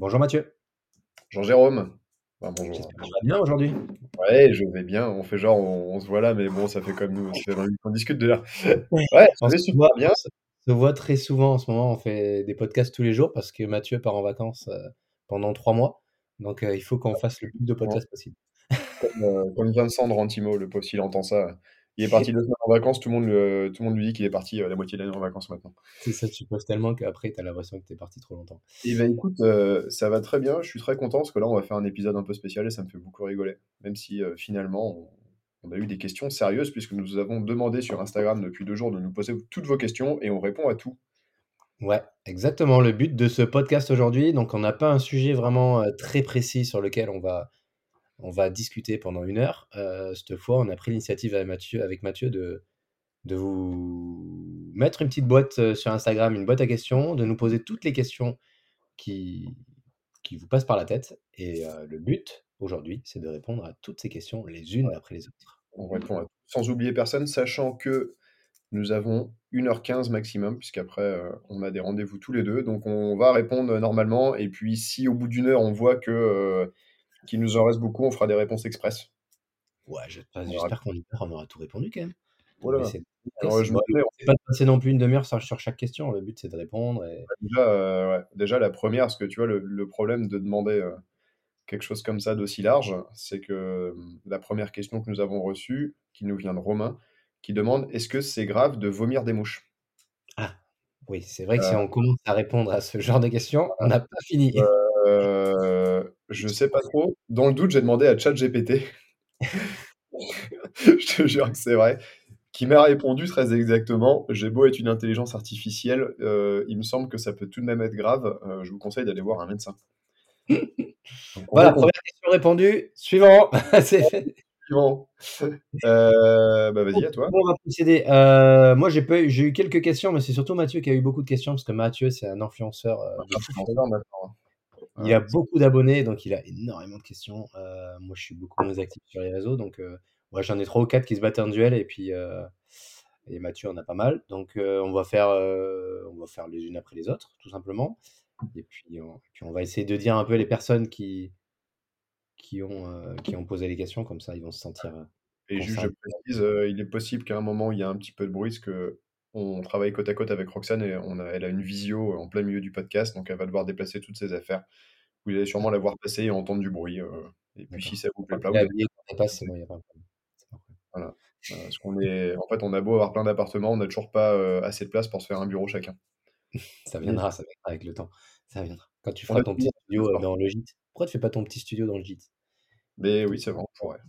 Bonjour Mathieu. Bonjour Jérôme. bonjour. tu vas bien aujourd'hui Ouais, je vais bien. On fait genre, on, se voit là, mais bon, ça fait comme nous. On discute de là. Ouais, on, se voit, bien. On se voit très souvent en ce moment. On fait des podcasts tous les jours parce que Mathieu part en vacances euh, pendant trois mois. Donc, euh, il faut qu'on fasse le plus de podcasts possible. Comme, euh, comme Vincent de Rantimo, le poste, s'il entend ça. Il est parti deux semaines en vacances, tout le monde, tout le monde lui dit qu'il est parti euh, la moitié de l'année en vacances maintenant. C'est ça, tu poses tellement qu'après, tu as l'impression que tu es parti trop longtemps. Et eh ben écoute, euh, ça va très bien, je suis très content parce que là, on va faire un épisode un peu spécial et ça me fait beaucoup rigoler. Même si euh, finalement, on, a eu des questions sérieuses puisque nous avons demandé sur Instagram depuis deux jours de nous poser toutes vos questions et on répond à tout. Ouais, exactement. Le but de ce podcast aujourd'hui, donc on n'a pas un sujet vraiment très précis sur lequel on va on va discuter pendant une heure. Euh, cette fois, on a pris l'initiative avec Mathieu, avec Mathieu de, de vous mettre une petite boîte euh, sur Instagram, une boîte à questions, de nous poser toutes les questions qui, qui vous passent par la tête. Et euh, le but aujourd'hui, c'est de répondre à toutes ces questions les unes après les autres. On répond à sans oublier personne, sachant que nous avons 1h15 maximum, puisqu'après, on a des rendez-vous tous les deux. Donc, on va répondre normalement. Et puis, si au bout d'une heure, on voit que qu'il nous en reste beaucoup, on fera des réponses express. Ouais, j'espère qu'on on aura tout répondu quand même. Voilà. C'est pas de passer non plus une demi-heure sur, chaque question. Le but, c'est de répondre. Et... Bah, déjà, euh, déjà, la première, parce que tu vois, le, problème de demander euh, quelque chose comme ça d'aussi large, c'est que la première question que nous avons reçue, qui nous vient de Romain, qui demande est-ce que c'est grave de vomir des mouches? Ah, oui, c'est vrai que si euh. on commence à répondre à ce genre de questions, on n'a pas fini. Euh, je sais pas trop. Dans le doute, j'ai demandé à ChatGPT. je te jure que c'est vrai. Qui m'a répondu très exactement J'ai beau être une intelligence artificielle, euh, il me semble que ça peut tout de même être grave. Euh, je vous conseille d'aller voir un médecin. voilà, première question répondue. Suivant. Suivant. bah vas-y, à toi. on va procéder. moi, j'ai, j'ai eu quelques questions, mais c'est surtout Mathieu qui a eu beaucoup de questions parce que Mathieu, c'est un influenceur. influenceur maintenant. Il a beaucoup d'abonnés, donc il a énormément de questions. Euh, moi, je suis beaucoup moins actif sur les réseaux, donc euh, j'en ai trois ou quatre qui se battent en duel, et puis euh, et Mathieu en a pas mal. Donc on va faire, on va faire les unes après les autres, tout simplement. Et puis on, puis on va essayer de dire un peu les personnes qui qui ont qui ont posé les questions, comme ça ils vont se sentir. Et juste, je précise, il est possible qu'à un moment il y a un petit peu de bruit, parce que on travaille côte à côte avec Roxane et on a, elle a une visio en plein milieu du podcast, donc elle va devoir déplacer toutes ses affaires. Vous allez sûrement la voir passer et entendre du bruit. Euh, et puis si ça vous plaît pas, vous Voilà. Euh, parce qu'on est, en fait, on a beau avoir plein d'appartements, on n'a toujours pas euh, assez de place pour se faire un bureau chacun. ça viendra, ça viendra avec le temps. Ça viendra. Quand tu feras ton petit studio dans le gîte. Pourquoi tu fais pas ton petit studio dans le gîte? Mais oui, c'est vrai,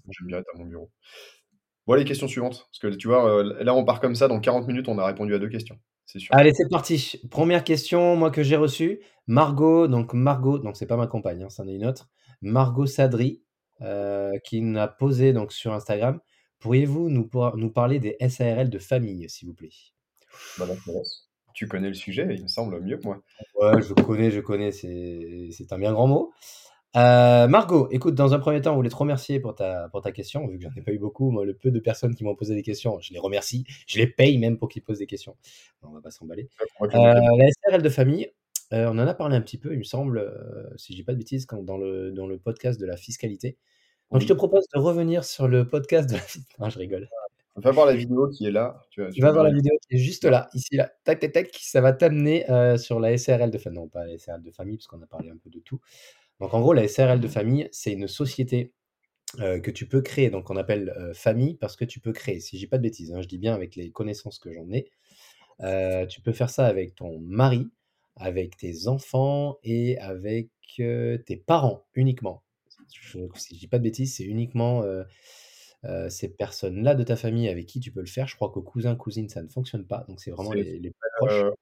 J'aime bien être à mon bureau. Voilà les questions suivantes. Parce que tu vois, euh, là, on part comme ça. Dans 40 minutes, on a répondu à deux questions. C'est sûr. Allez, c'est parti. Première question, moi, que j'ai reçue. Margot, donc Margot, donc c'est pas ma compagne, hein, c'en est une autre. Margot Sadri, euh, qui nous a posé donc, sur Instagram. Pourriez-vous nous, nous parler des SARL de famille, s'il vous plaît? Bah, Tu connais le sujet, il me semble mieux que moi. Ouais, je connais, je connais, c'est un bien grand mot. Euh, Margot, écoute, dans un premier temps, on voulait te remercier pour ta, pour ta question, vu que j'en ai pas eu beaucoup. Moi, le peu de personnes qui m'ont posé des questions, je les remercie. Je les paye même pour qu'ils posent des questions. on va pas s'emballer. Euh, la SRL de famille, euh, on en a parlé un petit peu, il me semble, si je dis pas de bêtises, quand, dans, le, dans le podcast de la fiscalité. Donc, je te propose de revenir sur le podcast de la fiscalité. Non, je rigole. On va voir la vidéo qui est là. Tu, vas, voir la vidéo qui est juste là, ici, là. Tac, tac, tac. Ça va t'amener sur la SRL de famille. Non, pas la SRL de famille, parce qu'on a parlé un peu de tout. Donc en gros, la SRL de famille, c'est une société que tu peux créer. Donc on appelle famille parce que tu peux créer. Si je dis pas de bêtises, hein, je dis bien avec les connaissances que j'en ai. tu peux faire ça avec ton mari, avec tes enfants et avec tes parents uniquement. si je dis pas de bêtises, c'est uniquement ces personnes-là de ta famille avec qui tu peux le faire. Je crois qu'aux cousins, cousines, ça ne fonctionne pas. Donc c'est vraiment les, les proches.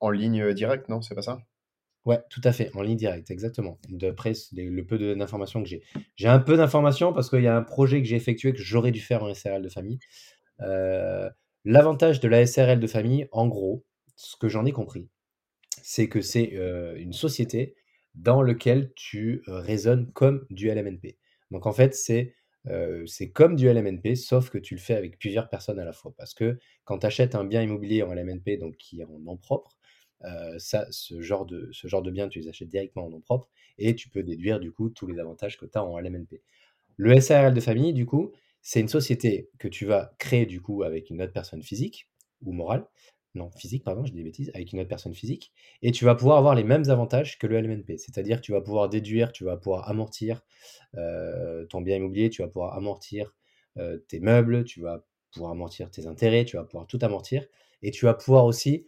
en, ligne directe, non? C'est pas ça? Ouais, tout à fait, en ligne directe, exactement. D'après le peu d'informations que j'ai. J'ai un peu d'informations parce qu'il y a un projet que j'ai effectué que j'aurais dû faire en SRL de famille. L'avantage de la SRL de famille, en gros, ce que j'en ai compris, c'est que c'est une société dans laquelle tu raisonnes comme du LMNP. Donc en fait, c'est c'est comme du LMNP, sauf que tu le fais avec plusieurs personnes à la fois. Parce que quand tu achètes un bien immobilier en LMNP, donc qui est en nom propre, ça, ce, genre de, ce genre de bien, tu les achètes directement en nom propre et tu peux déduire du coup tous les avantages que tu as en LMNP. Le SARL de famille, du coup, c'est une société que tu vas créer du coup avec une autre personne physique ou morale. Non, physique, pardon, je dis des bêtises, avec une autre personne physique. Et tu vas pouvoir avoir les mêmes avantages que le LMNP. C'est-à-dire que tu vas pouvoir déduire, tu vas pouvoir amortir ton bien immobilier, tu vas pouvoir amortir tes meubles, tu vas pouvoir amortir tes intérêts, tu vas pouvoir tout amortir. Et tu vas pouvoir aussi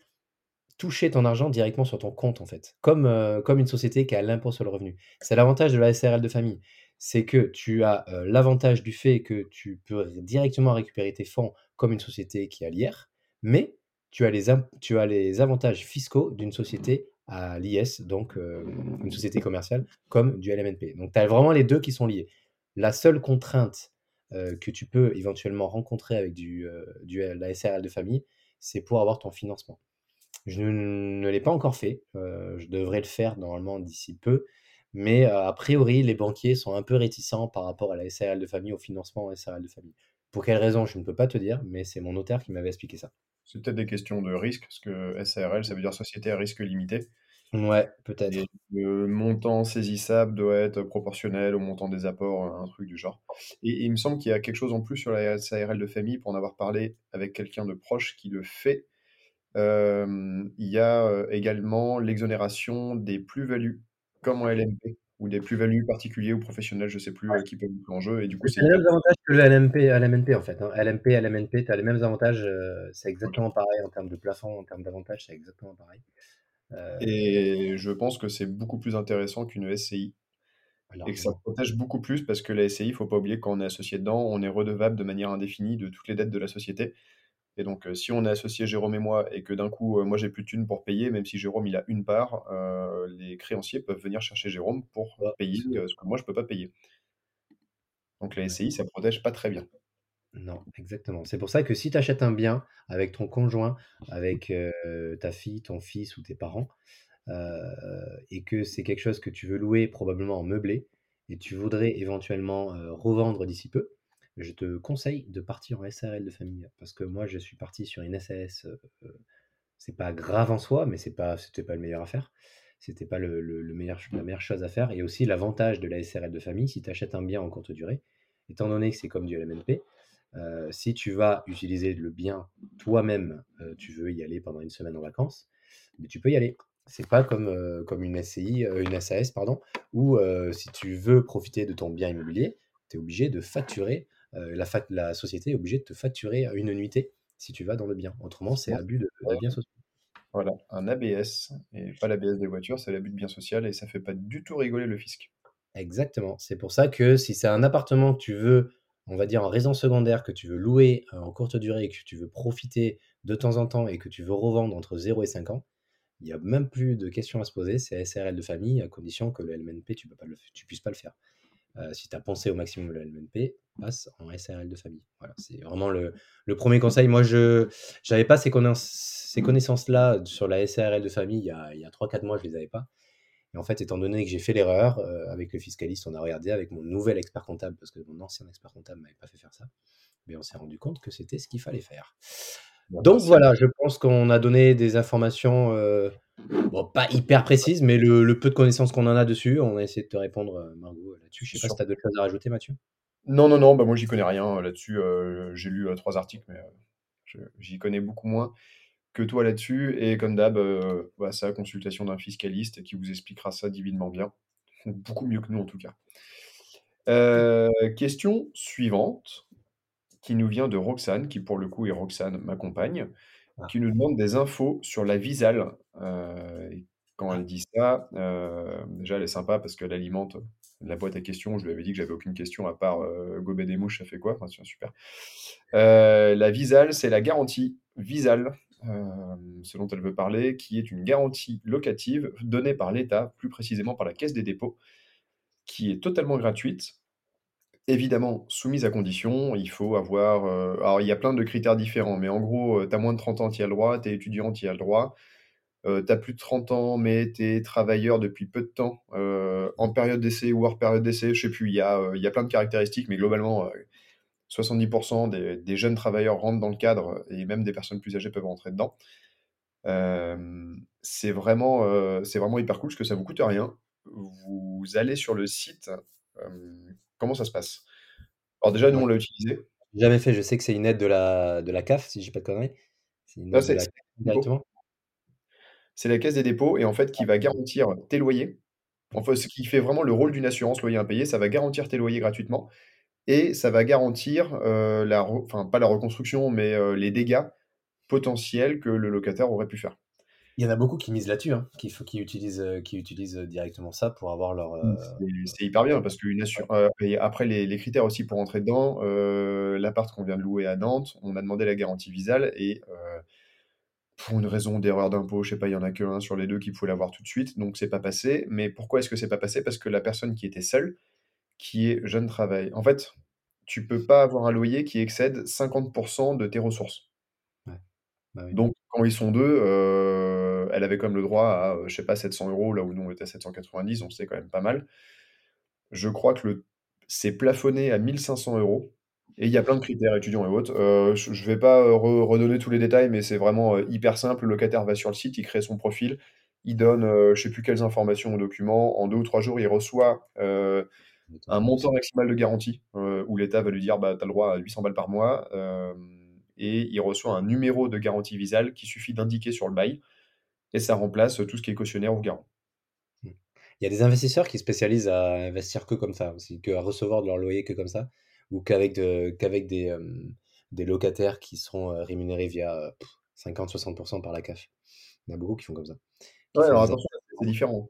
toucher ton argent directement sur ton compte, en fait, comme, comme une société qui a l'impôt sur le revenu. C'est l'avantage de la SRL de famille. C'est que tu as l'avantage du fait que tu peux directement récupérer tes fonds comme une société qui a l'IR, mais tu as les, tu as les avantages fiscaux d'une société à l'IS, donc une société commerciale, comme du LMNP. Donc tu as vraiment les deux qui sont liés. La seule contrainte que tu peux éventuellement rencontrer avec du, du, la SRL de famille, c'est pour avoir ton financement. Je ne, l'ai pas encore fait. je devrais le faire normalement d'ici peu. Mais a priori, les banquiers sont un peu réticents par rapport à la SARL de famille, au financement en SARL de famille. Pour quelle raison, je ne peux pas te dire, mais c'est mon notaire qui m'avait expliqué ça. C'est peut-être des questions de risque, parce que SARL, ça veut dire Société à risque limité. Ouais, peut-être. le montant saisissable doit être proportionnel au montant des apports, un truc du genre. Et, il me semble qu'il y a quelque chose en plus sur la SARL de famille, pour en avoir parlé avec quelqu'un de proche qui le fait il y a, également l'exonération des plus-values, comme en LMP, ou des plus-values particuliers ou professionnels, je sais plus, qui peuvent être en jeu et du coup, c'est les mêmes avantages que le LMP LMNP, en fait, hein. LMP, LMNP, tu as les mêmes avantages, c'est exactement pareil en termes de plafond, en termes d'avantages, c'est exactement pareil. Et je pense que c'est beaucoup plus intéressant qu'une SCI et que ça protège beaucoup plus parce que la SCI, il faut pas oublier, quand on est associé dedans, on est redevable de manière indéfinie de toutes les dettes de la société. Et donc, si on est associé Jérôme et moi et que d'un coup, moi j'ai plus de thunes pour payer, même si Jérôme il a une part, les créanciers peuvent venir chercher Jérôme pour payer ce que moi je peux pas payer. Donc la SCI, ça protège pas très bien. Non, exactement. C'est pour ça que si tu achètes un bien avec ton conjoint, avec ta fille, ton fils ou tes parents, et que c'est quelque chose que tu veux louer probablement en meublé, et tu voudrais éventuellement revendre d'ici peu, je te conseille de partir en SARL de famille parce que moi je suis parti sur une SAS. c'est pas grave en soi, mais c'est pas, c'était pas le meilleur à faire. C'était pas le, meilleur, la meilleure chose à faire. Et aussi l'avantage de la SRL de famille, si tu achètes un bien en courte durée, étant donné que c'est comme du LMNP, si tu vas utiliser le bien toi-même, tu veux y aller pendant une semaine en vacances, mais tu peux y aller. C'est pas comme, comme une SCI, une SAS, pardon, où si tu veux profiter de ton bien immobilier, tu es obligé de facturer euh, la, la, société est obligée de te facturer une nuitée si tu vas dans le bien. Autrement, c'est abus de, bien social. Voilà, un ABS, et pas l'ABS des voitures, c'est l'abus de bien social, et ça fait pas du tout rigoler le fisc. Exactement. C'est pour ça que si c'est un appartement que tu veux, on va dire en résidence secondaire, que tu veux louer euh, en courte durée, que tu veux profiter de temps en temps et que tu veux revendre entre 0 et 5 ans, il n'y a même plus de questions à se poser. C'est SRL de famille, à condition que le LMNP, tu ne puisses pas le faire. Euh, si tu as pensé au maximum le LMNP, passe en SRL de famille. Voilà, c'est vraiment le, premier conseil. Moi, je n'avais pas ces, ces connaissances-là sur la SRL de famille il y a, a 3-4 mois, je ne les avais pas. Et en fait, étant donné que j'ai fait l'erreur, euh, avec le fiscaliste, on a regardé avec mon nouvel expert comptable, parce que mon ancien expert comptable ne m'avait pas fait faire ça, mais on s'est rendu compte que c'était ce qu'il fallait faire. Donc voilà, je pense qu'on a donné des informations euh, Bon, pas hyper précise, mais le, peu de connaissances qu'on en a dessus, on a essayé de te répondre, euh, Margot, là-dessus. Je sais pas si tu as d'autres choses à rajouter, Mathieu? Non, non, non, bah moi j'y connais rien euh, là-dessus. Euh, j'ai lu trois articles, mais j'y connais beaucoup moins que toi là-dessus. Et comme d'hab, bah, c'est la consultation d'un fiscaliste qui vous expliquera ça divinement bien. Beaucoup mieux que nous en tout cas. Euh, question suivante, qui nous vient de Roxane, qui pour le coup est Roxane, ma compagne, Ah. qui nous demande des infos sur la Visale. Euh, et quand Ah. elle dit ça, euh, déjà elle est sympa parce qu'elle alimente la boîte à questions. Je lui avais dit que j'avais aucune question à part euh, gober des mouches, ça fait quoi? Enfin, super. Euh, la Visale, c'est la garantie Visale, euh, ce dont elle veut parler, qui est une garantie locative donnée par l'État, plus précisément par la Caisse des dépôts, qui est totalement gratuite. Évidemment, soumise à condition, il faut avoir. euh, alors, il y a plein de critères différents, mais en gros, tu as moins de 30 ans, tu y as le droit, tu es étudiant, tu y as le droit. Tu as plus de 30 ans, mais tu es travailleur depuis peu de temps, euh, en période d'essai ou hors période d'essai, je sais plus, il y, a, euh, il y a plein de caractéristiques, mais globalement, euh, 70% des, des jeunes travailleurs rentrent dans le cadre, et même des personnes plus âgées peuvent rentrer dedans. Euh, c'est vraiment, euh, vraiment hyper cool parce que ça vous coûte rien. Vous allez sur le site. euh, comment ça se passe? Alors déjà, nous, on l'a utilisé. Jamais fait, je sais que c'est une aide de la, de la CAF, si je dis pas de conneries. C'est une Non, aide de la CAF directement. C'est la caisse des dépôts et en fait qui va garantir tes loyers. Enfin, ce qui fait vraiment le rôle d'une assurance loyer impayé, ça va garantir tes loyers gratuitement et ça va garantir euh, la, enfin pas la reconstruction, mais euh, les dégâts potentiels que le locataire aurait pu faire. Il y en a beaucoup qui misent là-dessus, hein, qui, utilisent, euh, qui utilisent directement ça pour avoir leur. euh, C'est hyper bien parce qu'une assur- et après les, les critères aussi pour entrer dedans, l'appart qu'on vient de louer à Nantes, on a demandé la garantie visale et pour une raison d'erreur d'impôt, je sais pas, il y en a que un sur les deux qui pouvait l'avoir tout de suite, donc c'est pas passé. Mais pourquoi est-ce que c'est pas passé? Parce que la personne qui était seule, qui est jeune travail, en fait, tu peux pas avoir un loyer qui excède 50% de tes ressources. Ouais. Bah oui. Donc, quand ils sont deux, euh, elle avait quand même le droit à, euh, je sais pas, 700 euros, là où nous on était à 790, donc c'est quand même pas mal. Je crois que le... c'est plafonné à 1500 euros. Et il y a plein de critères étudiants et autres. Euh, je ne vais pas euh, re- redonner tous les détails, mais c'est vraiment euh, hyper simple. Le locataire va sur le site, il crée son profil, il donne je sais plus quelles informations au document. En deux ou trois jours, il reçoit un montant maximal de garantie où l'État va lui dire bah, tu as le droit à 800 balles par mois. et il reçoit un numéro de garantie visale qui suffit d'indiquer sur le bail. Et ça remplace tout ce qui est cautionnaire ou garant. Il y a des investisseurs qui spécialisent à investir que comme ça que à recevoir de leur loyer que comme ça, ou qu'avec de- qu'avec des, euh, des locataires qui seront euh, rémunérés via euh, pff, 50-60% par la CAF. Il y en a beaucoup qui font comme ça. Ouais, alors attention, c'est différent.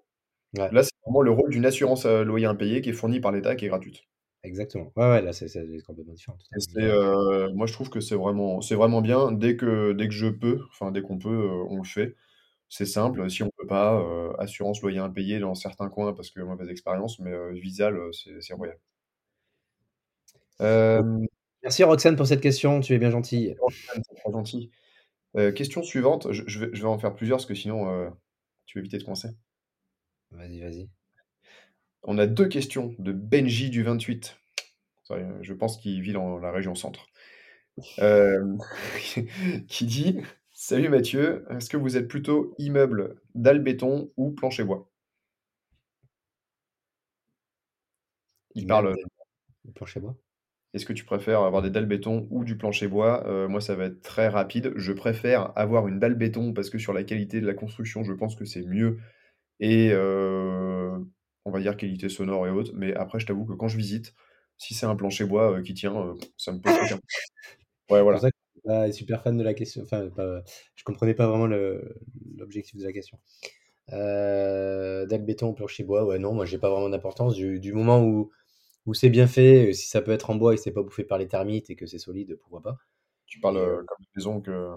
Ouais. Là, c'est vraiment le rôle d'une assurance loyer impayé qui est fournie par l'État, qui est gratuite. Exactement. Ouais, ouais, là, c'est complètement différent. Et euh, moi, je trouve que c'est vraiment, bien. Dès que, dès que je peux, enfin, dès qu'on peut, euh, on le fait. C'est simple. Si on peut pas, euh, assurance loyer impayé dans certains coins parce que mauvaise expérience, mais Visal, c'est c'est royal. Euh, Merci Roxane pour cette question, tu es bien gentille. Roxane, c'est très gentil. Euh, question suivante. Je, je vais, je vais en faire plusieurs parce que sinon, euh, tu vas éviter de coincer. Vas-y, vas-y. On a deux questions de Benji du 28. Sorry, euh, Je pense qu'il vit dans la région centre. Euh, qui dit Salut Mathieu, est-ce que vous êtes plutôt immeuble dalle béton ou plancher bois? Il parle Immeuble, le plancher bois? Est-ce que tu préfères avoir des dalles béton ou du plancher bois? Euh, Moi, ça va être très rapide. Je préfère avoir une dalle béton parce que sur la qualité de la construction, je pense que c'est mieux. Et euh, on va dire qualité sonore et autres. Mais après, je t'avoue que quand je visite, si c'est un plancher bois euh, qui tient, euh, ça me pose aucun. Ouais, C'est voilà. ça que je suis pas super fan de la question. Enfin, pas, je comprenais pas vraiment le- l'objectif de la question. Euh, dalle béton ou plancher bois, ouais, non, moi j'ai pas vraiment d'importance. Du, du moment où, où c'est bien fait, euh, si ça peut être en bois et c'est pas bouffé par les termites et que c'est solide, pourquoi pas. Tu parles euh, euh, comme une maison que,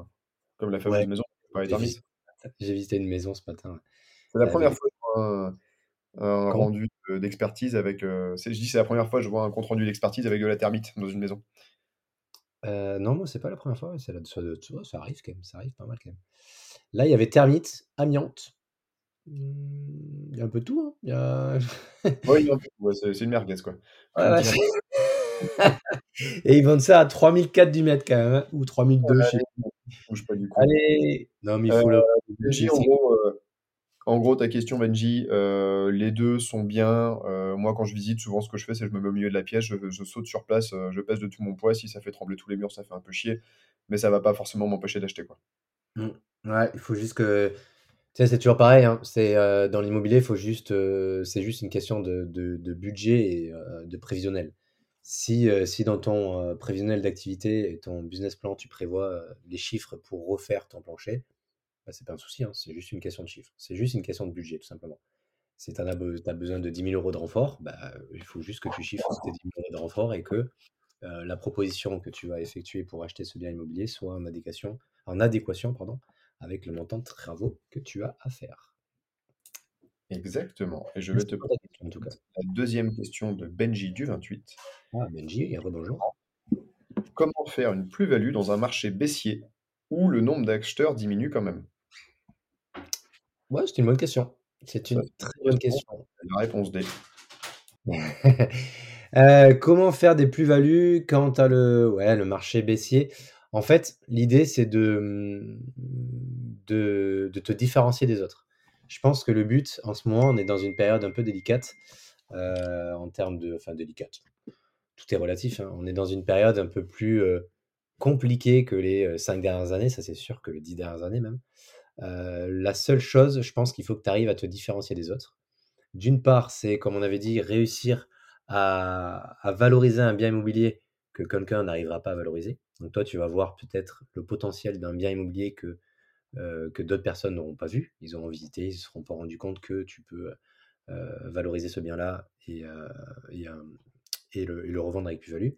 comme la fameuse ouais, maison par les j'ai termites. visité, j'ai visité une maison ce matin C'est la avec première fois que je vois un, rendu de- d'expertise avec. euh, c'est- je dis c'est la première fois que je vois un compte rendu d'expertise avec de la termite dans une maison. Euh, non, moi c'est pas la première fois, ça arrive quand même, ça arrive pas mal quand même. Là, il y avait termites, amiante, Hmm, il y a un peu de tout. hein. Il y a... Ouais, peu- ouais, c'est une merguez quoi. Ouais, ouais, Et ils vendent ça à 3004 du mètre quand même, hein, ou 3002, je sais pas. bouge pas du coup. Allez Non, mais il Euh, faut le. Benji, en gros, euh, en gros, ta question, Benji, euh, les deux sont bien. Euh, moi, quand je visite, souvent, ce que je fais, c'est que je me mets au milieu de la pièce, je, je saute sur place, euh, je pèse de tout mon poids. Si ça fait trembler tous les murs, ça fait un peu chier, mais ça va pas forcément m'empêcher d'acheter quoi. Mm. Ouais, il faut juste que C'est toujours pareil, hein. C'est, heu, dans l'immobilier, faut juste, heu, c'est juste une question de budget et heu, de prévisionnel. Si, si dans ton, prévisionnel d'activité et ton business plan, tu prévois, les chiffres pour refaire ton plancher, bah, c'est pas un souci, hein, c'est juste une question de chiffres. C'est juste une question de budget, tout simplement. Si tu as besoin de 10 000 euros de renfort, bah, il faut juste que tu chiffres tes 10 000 euros de renfort et que, la proposition que tu vas effectuer pour acheter ce bien immobilier soit en adéquation en adéquation, pardon, avec le montant de travaux que tu as à faire. Exactement et je vais te poser en tout cas. la deuxième question de Benji du 28. Ah Benji, rebonjour. Comment faire une plus-value dans un marché baissier où le nombre d'acheteurs diminue quand même? Ouais, c'est une bonne question. C'est une très bonne question. La réponse D. Heu, comment faire des plus-values quand tu as le ouais, le marché baissier? En fait, l'idée, c'est de, mmh, de te différencier des autres. Je pense que le but, en ce moment, on est dans une période un peu délicate, heu, en termes de enfin délicate, tout est relatif, hein. On est dans une période un peu plus, heu, compliquée que les, heu, 5 dernières années, ça c'est sûr, que les 10 dernières années même. La seule chose, je pense qu'il faut que tu arrives à te différencier des autres. D'une part, c'est comme on avait dit, réussir à valoriser un bien immobilier que quelqu'un n'arrivera pas à valoriser. Donc toi, tu vas voir peut-être le potentiel d'un bien immobilier que, que d'autres personnes n'auront pas vu. Ils auront visité, ils se seront pas rendus compte que tu peux, heu, valoriser ce bien-là et heu, et le revendre avec plus-value.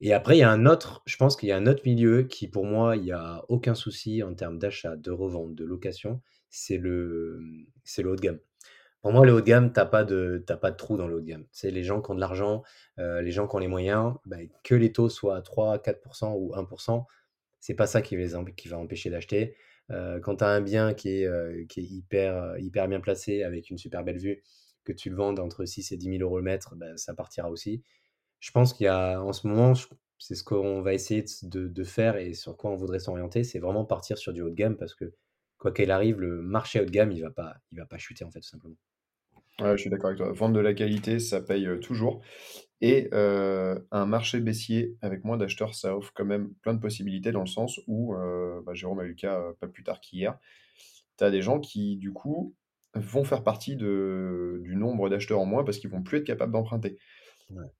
Et après, il y a un autre je pense qu'il y a un autre milieu qui, pour moi, il y a aucun souci en termes d'achat, de revente, de location, c'est le, c'est le haut de gamme. Pour moi, le haut de gamme, tu as pas de tu as pas de trou dans le haut de gamme. C'est les gens qui ont de l'argent, heu, les gens qui ont les moyens, bah, que les taux soient à 3-4% ou 1% c'est pas ça qui va empêcher d'acheter. Heu, quand tu as un bien qui est, heu, qui est hyper, hyper bien placé avec une super belle vue, que tu le vendes entre 6 et 10 000 euros le mètre, bah, ça partira aussi. Je pense qu'il y a en ce moment, c'est ce qu'on va essayer de de faire et sur quoi on voudrait s'orienter, c'est vraiment partir sur du haut de gamme parce que quoi qu'il arrive, le marché haut de gamme, il va va pas chuter, en fait, tout simplement. Ouais, je suis d'accord avec toi. Vendre de la qualité, ça paye, heu, toujours et heu, un marché baissier avec moins d'acheteurs, ça offre quand même plein de possibilités dans le sens où, heu, bah, Jérôme a eu le cas, pas plus tard qu'hier. Tu as des gens qui, du coup, vont faire partie de du nombre d'acheteurs en moins parce qu'ils vont plus être capables d'emprunter. Ouais.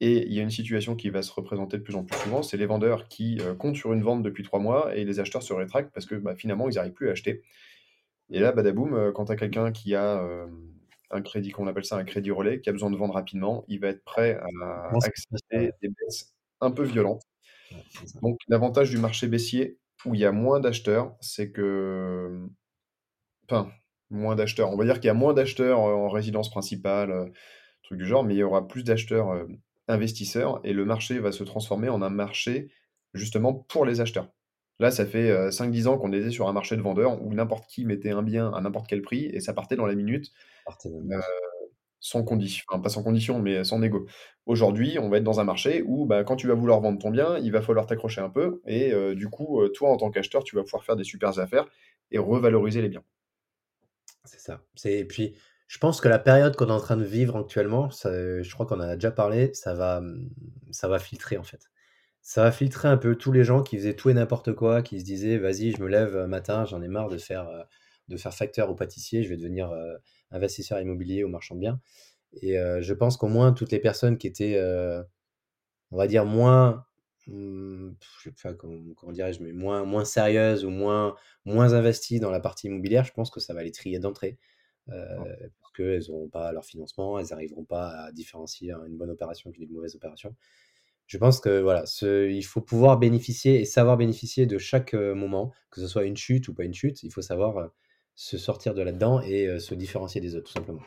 Et il y a une situation qui va se représenter de plus en plus souvent, c'est les vendeurs qui, comptent sur une vente depuis 3 mois et les acheteurs se rétractent parce que, bah, finalement, ils n'arrivent plus à acheter. Et là, badaboum, quand tu as quelqu'un qui a, un crédit qu'on appelle ça un crédit relais, qui a besoin de vendre rapidement, il va être prêt à accepter des baisses un peu violentes. Donc l'avantage du marché baissier, où il y a moins d'acheteurs, c'est que, enfin, moins d'acheteurs, on va dire qu'il y a moins d'acheteurs, heu, en résidence principale, heu, truc du genre, mais il y aura plus d'acheteurs, heu, investisseurs et le marché va se transformer en un marché, justement, pour les acheteurs. Là, ça fait, heu, 5-10 ans qu'on était sur un marché de vendeurs où n'importe qui mettait un bien à n'importe quel prix et ça partait dans la minute, minute. sans condition enfin, pas sans condition, mais sans négo. Aujourd'hui, on va être dans un marché où, bah, quand tu vas vouloir vendre ton bien, il va falloir t'accrocher un peu et heu, du coup, heu, toi, en tant qu'acheteur, tu vas pouvoir faire des supers affaires et revaloriser les biens. C'est ça. Et puis, je pense que la période qu'on est en train de vivre actuellement, ça, je crois qu'on en a déjà parlé, ça va, ça va filtrer, en fait. Ça va filtrer un peu tous les gens qui faisaient tout et n'importe quoi, qui se disaient: «Vas-y, je me lève, matin, j'en ai marre de faire, heu, de faire facteur ou pâtissier, je vais devenir, heu, investisseur immobilier ou marchand de biens» et heu, je pense qu'au moins toutes les personnes qui étaient, on va dire moins, mmh, je sais pas comment comment dirais-je? Mais moins moins sérieuses ou moins moins investies dans la partie immobilière, je pense que ça va les trier d'entrée. Parce qu'elles auront pas leur financement, elles arriveront pas à différencier une bonne opération d'une mauvaise opération. Je pense que voilà, il faut pouvoir bénéficier et savoir bénéficier de chaque, heu, moment, que ce soit une chute ou pas une chute, il faut savoir, heu, se sortir de là-dedans et heu, se différencier des autres, tout simplement.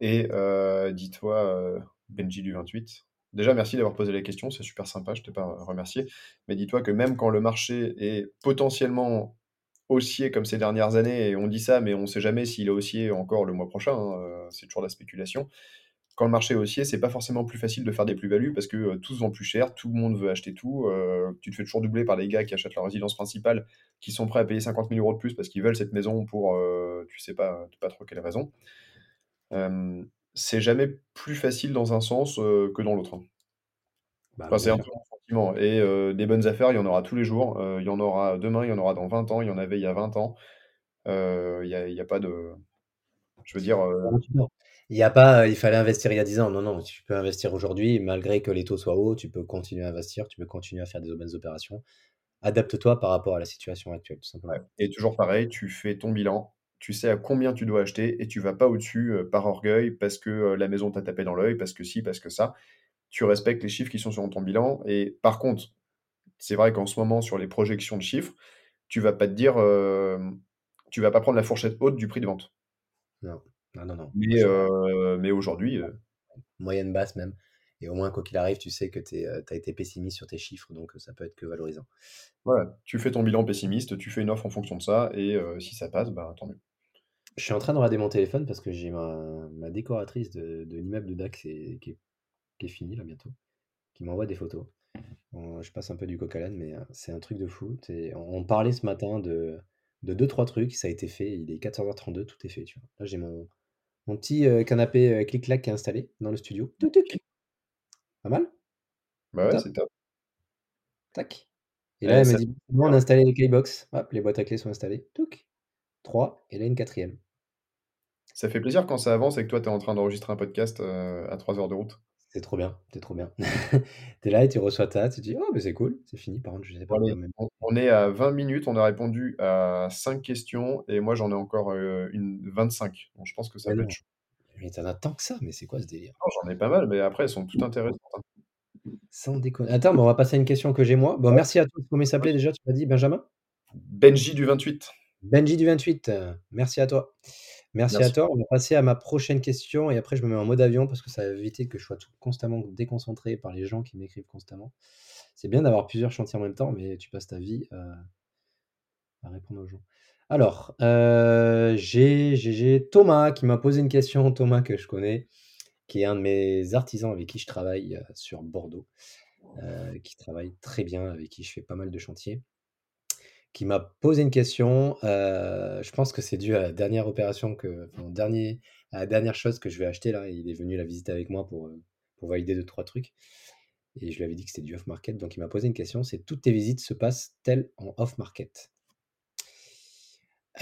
Et dis-toi, Benji du 28, déjà merci d'avoir posé la question, c'est super sympa, je t'ai pas remercié, mais dis-toi que même quand le marché est potentiellement haussier comme ces dernières années et on dit ça, mais on sait jamais s'il est haussier encore le mois prochain, hein, c'est toujours de la spéculation. Quand le marché est haussier, c'est pas forcément plus facile de faire des plus-values parce que, heu, tout se vend plus cher, tout le monde veut acheter tout, heu, tu te fais toujours doubler par des gars qui achètent leur résidence principale, qui sont prêts à payer 50 000 € de plus parce qu'ils veulent cette maison pour, heu, tu sais pas pas trop quelle raison. Hem, c'est jamais plus facile dans un sens, que dans l'autre, hein. Bah, Enfin, c'est un peu mon sentiment et des bonnes affaires, il y en aura tous les jours, il y en aura demain, il y en aura dans 20 ans, il y en avait il y a 20 ans. il n'y a, pas de. Je veux dire. Il y a pas, il fallait investir il y a 10 ans. Non, non, tu peux investir aujourd'hui, malgré que les taux soient hauts, tu peux continuer à investir, tu peux continuer à faire des bonnes opérations. Adapte-toi par rapport à la situation actuelle, tout simplement. Et toujours pareil, tu fais ton bilan, tu sais à combien tu dois acheter et tu vas pas au-dessus par orgueil parce que la maison t'a tapé dans l'œil, parce que si, parce que ça. Tu respectes les chiffres qui sont sur ton bilan. Et par contre, c'est vrai qu'en ce moment, sur les projections de chiffres, tu vas pas te dire, tu vas pas prendre la fourchette haute du prix de vente. Non, non, non, non. Mais, mais aujourd'hui. Moyenne basse même. Et au moins, quoi qu'il arrive, tu sais que tu as été pessimiste sur tes chiffres, donc ça peut être que valorisant. Voilà, tu fais ton bilan pessimiste, tu fais une offre en fonction de ça, et si ça passe, bah, tant mieux. Je suis en train de regarder mon téléphone parce que j'ai ma, décoratrice de, l'immeuble de DAC qui est, qui finie là bientôt, qui m'envoie des photos. je passe un peu du coq à l'âne, mais c'est un truc de fou. On, parlait ce matin de, de deux, trois trucs, ça a été fait, il est 14h32, tout est fait. Tu vois. Là, j'ai mon, mon petit canapé clic-clac qui est installé dans le studio. Pas mal Bah ouais, c'est top. Tac. Et là, elle me dit, on a installé les keybox. Hop, les boîtes à clés sont installées. Touc. 3. Et là, une quatrième. Ça fait plaisir quand ça avance et que toi, tu es en train d'enregistrer un podcast à 3 heures de route. C'est trop bien, c'est trop bien. tu es là et tu reçois ta, tu te dis, oh, mais c'est cool, c'est fini. Par contre, je sais pas. on, est à 20 minutes, on a répondu à 5 questions et moi, j'en ai encore une 25. Donc, je pense que ça va être chaud. Mais t'en as tant que ça, mais c'est quoi ce délire? J'en ai pas mal, mais après, elles sont toutes intéressantes. Hein. Sans déconner. Attends, on va passer à une question que j'ai moi. Bon, merci à toi. Comment il s'appelait déjà Tu m'as dit Benjamin? Benji du 28. Benji du 28, merci à toi. Merci, à toi. On va passer à ma prochaine question et après je me mets en mode avion parce que ça va éviter que je sois tout constamment déconcentré par les gens qui m'écrivent constamment. C'est bien d'avoir plusieurs chantiers en même temps, mais tu passes ta vie à répondre aux gens. Alors, euh, j'ai Thomas qui m'a posé une question, Thomas que je connais, qui est un de mes artisans avec qui je travaille euh, sur Bordeaux, euh, qui travaille très bien, avec qui je fais pas mal de chantiers, qui m'a posé une question. je pense que c'est dû à la dernière opération que, dernier, à la dernière chose que je vais acheter là. Il est venu la visiter avec moi pour, pour valider deux trois trucs. Et je lui avais dit que c'était du off-market, donc il m'a posé une question. C'est toutes tes visites se passent-elles en off-market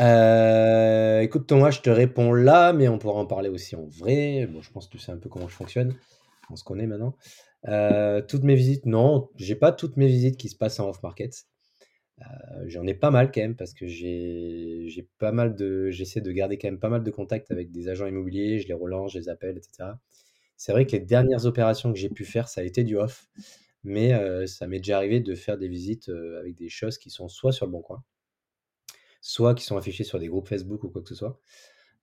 euh, écoute, Thomas, je te réponds là, mais on pourra en parler aussi en vrai. Bon, je pense que tu sais un peu comment je fonctionne. On se connaît maintenant. Euh, toutes mes visites, non, j'ai pas toutes mes visites qui se passent en off-market. Euh, j'en ai pas mal quand même parce que j'ai pas mal de. J'essaie de garder quand même pas mal de contacts avec des agents immobiliers, je les relance, je les appelle, etc. C'est vrai que les dernières opérations que j'ai pu faire, ça a été du off, mais ça m'est déjà arrivé de faire des visites avec des choses qui sont soit sur le bon coin, soit qui sont affichés sur des groupes Facebook ou quoi que ce soit.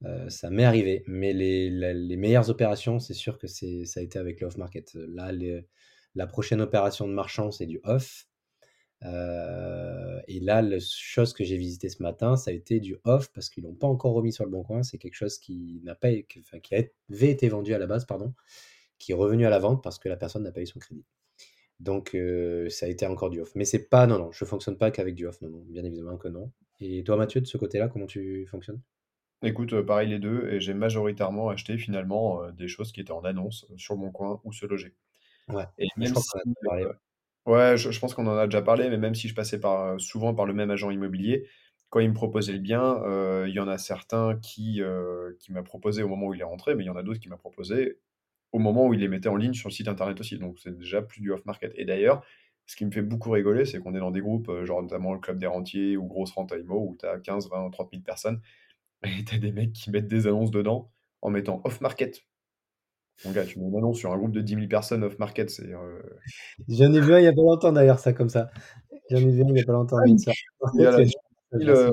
Euh, ça m'est arrivé, mais les, les meilleures opérations, c'est sûr que c'est, ça a été avec le off-market. Là, la prochaine opération de marchand, c'est du off. Euh, et là, la chose que j'ai visité ce matin, ça a été du off parce qu'ils l'ont pas encore remis sur le bon coin. C'est quelque chose qui n'a pas, enfin, qui avait été vendu à la base, pardon, qui est revenu à la vente parce que la personne n'a pas eu son crédit. Donc, ça a été encore du off. Mais c'est pas, non, non, je fonctionne pas qu'avec du off, non, non, bien évidemment que non. Et toi, Mathieu, de ce côté-là, comment tu fonctionnes? Écoute, pareil les deux, et j'ai majoritairement acheté finalement des choses qui étaient en annonce sur mon coin ou se loger. Ouais, et même je, si, ouais, je, pense qu'on en a déjà parlé, mais même si je passais par, souvent par le même agent immobilier, quand il me proposait le bien, il y en a certains qui, qui m'a proposé au moment où il est rentré, mais il y en a d'autres qui m'a proposé au moment où il les mettait en ligne sur le site internet aussi. Donc c'est déjà plus du off-market. Et d'ailleurs, ce qui me fait beaucoup rigoler, c'est qu'on est dans des groupes, euh, genre notamment le Club des Rentiers ou Grosse Rente IMO, où tu as 15, 20, 30 000 personnes, et tu as des mecs qui mettent des annonces dedans en mettant off-market. Mon gars, tu mets une annonce sur un groupe de 10 000 personnes off-market, c'est. Euh, J'en ai vu un il n'y a pas longtemps d'ailleurs, ça comme ça. J'en ai vu un il n'y a pas longtemps. Il y a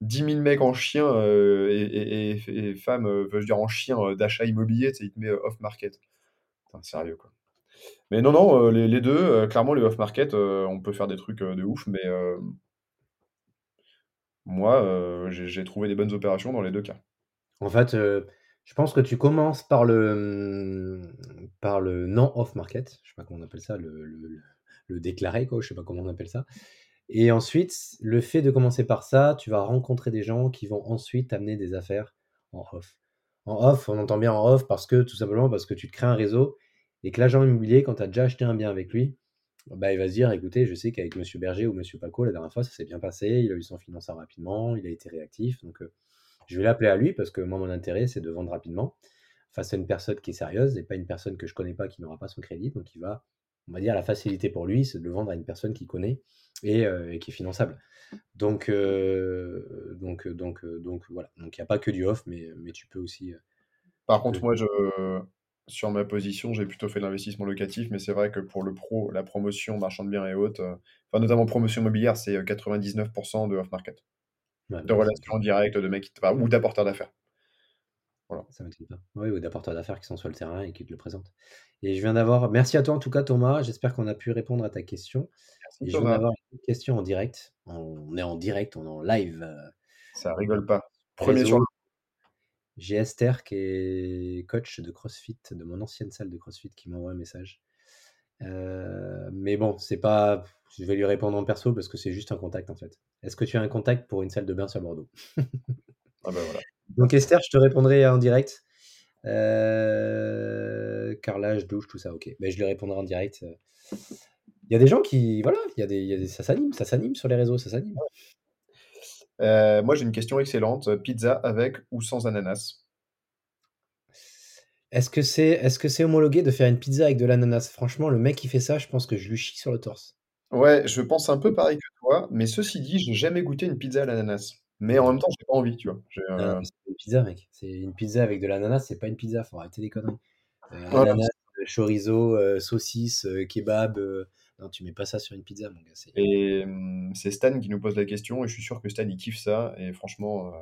10 000 mecs en chien euh, et, femmes, veux je dire en chien d'achat immobilier, ils te mettent off-market. Sérieux, quoi. Mais non, non, euh, les, deux, euh, clairement, les off-market, euh, on peut faire des trucs de ouf, mais moi, j'ai trouvé des bonnes opérations dans les deux cas. En fait, je pense que tu commences par le, par le non off-market, je sais pas comment on appelle ça, le, déclaré, quoi, je sais pas comment on appelle ça. Et ensuite, le fait de commencer par ça, tu vas rencontrer des gens qui vont ensuite amener des affaires en off. En off, on entend bien en off parce que tout simplement parce que tu te crées un réseau et que l'agent immobilier, quand tu as déjà acheté un bien avec lui, bah, il va se dire: «Écoutez, je sais qu'avec monsieur Berger ou monsieur Paco, la dernière fois, ça s'est bien passé, il a eu son financement rapidement, il a été réactif, donc heu, je vais l'appeler à lui parce que moi, mon intérêt, c'est de vendre rapidement face à une personne qui est sérieuse et pas une personne que je connais pas qui n'aura pas son crédit». Donc il va on va dire la facilité pour lui, c'est de le vendre à une personne qu'il connaît et et qui est finançable. Donc heu, donc heu, donc donc voilà, donc il y a pas que du off, mais mais tu peux aussi, Par contre, moi, je sur ma position, j'ai plutôt fait de l'investissement locatif, mais c'est vrai que pour le pro, la promotion, marchand de biens et autres, enfin, notamment promotion immobilière, c'est, heu, 99% de off market. Ouais, De relations directes, de mecs enfin, ou d'apporteurs d'affaires. Voilà. Ça m'étonne pas. Oui, ou d'apporteurs d'affaires qui sont sur le terrain et qui te le présentent. Et je viens d'avoir merci à toi en tout cas Thomas, j'espère qu'on a pu répondre à ta question Merci et je viens d'avoir une question en direct. On est en direct, on est en live, heu, ça rigole pas. Premier sur. J'ai Esther qui est coach de CrossFit, de mon ancienne salle de CrossFit qui m'envoie un message. Heu, mais bon, c'est pas je vais lui répondre en perso parce que c'est juste un contact en fait. Est-ce que tu as un contact pour une salle de bain sur Bordeaux? ah voilà. Donc Esther, je te répondrai en direct. Heu, carrelage, douche, tout ça, OK. Beh, je lui répondrai en direct. Il y a des gens qui voilà, il y a des il y a des ça s'anime ça s'anime sur les réseaux, ça s'anime. Heu, moi, j'ai une question excellente, pizza avec ou sans ananas? Est-ce que c'est homologué de faire une pizza avec de l'ananas? Franchement, le mec qui fait ça, je pense que je lui chie sur le torse. Ouais, je pense un peu pareil que toi, mais ceci dit, j'ai jamais goûté une pizza à l'ananas. Mais en même temps, j'ai pas envie, tu vois? J'ai, non, mais c'est une pizza mec. C'est une pizza avec de l'ananas, c'est pas une pizza, faut arrêter les conneries. Ouais, ananas, heu, chorizo, saucisse, kebab, non, tu mets pas ça sur une pizza mon gars, c'est et mmh, c'est Stan qui nous pose la question et je suis sûr que Stan, il kiffe ça et franchement,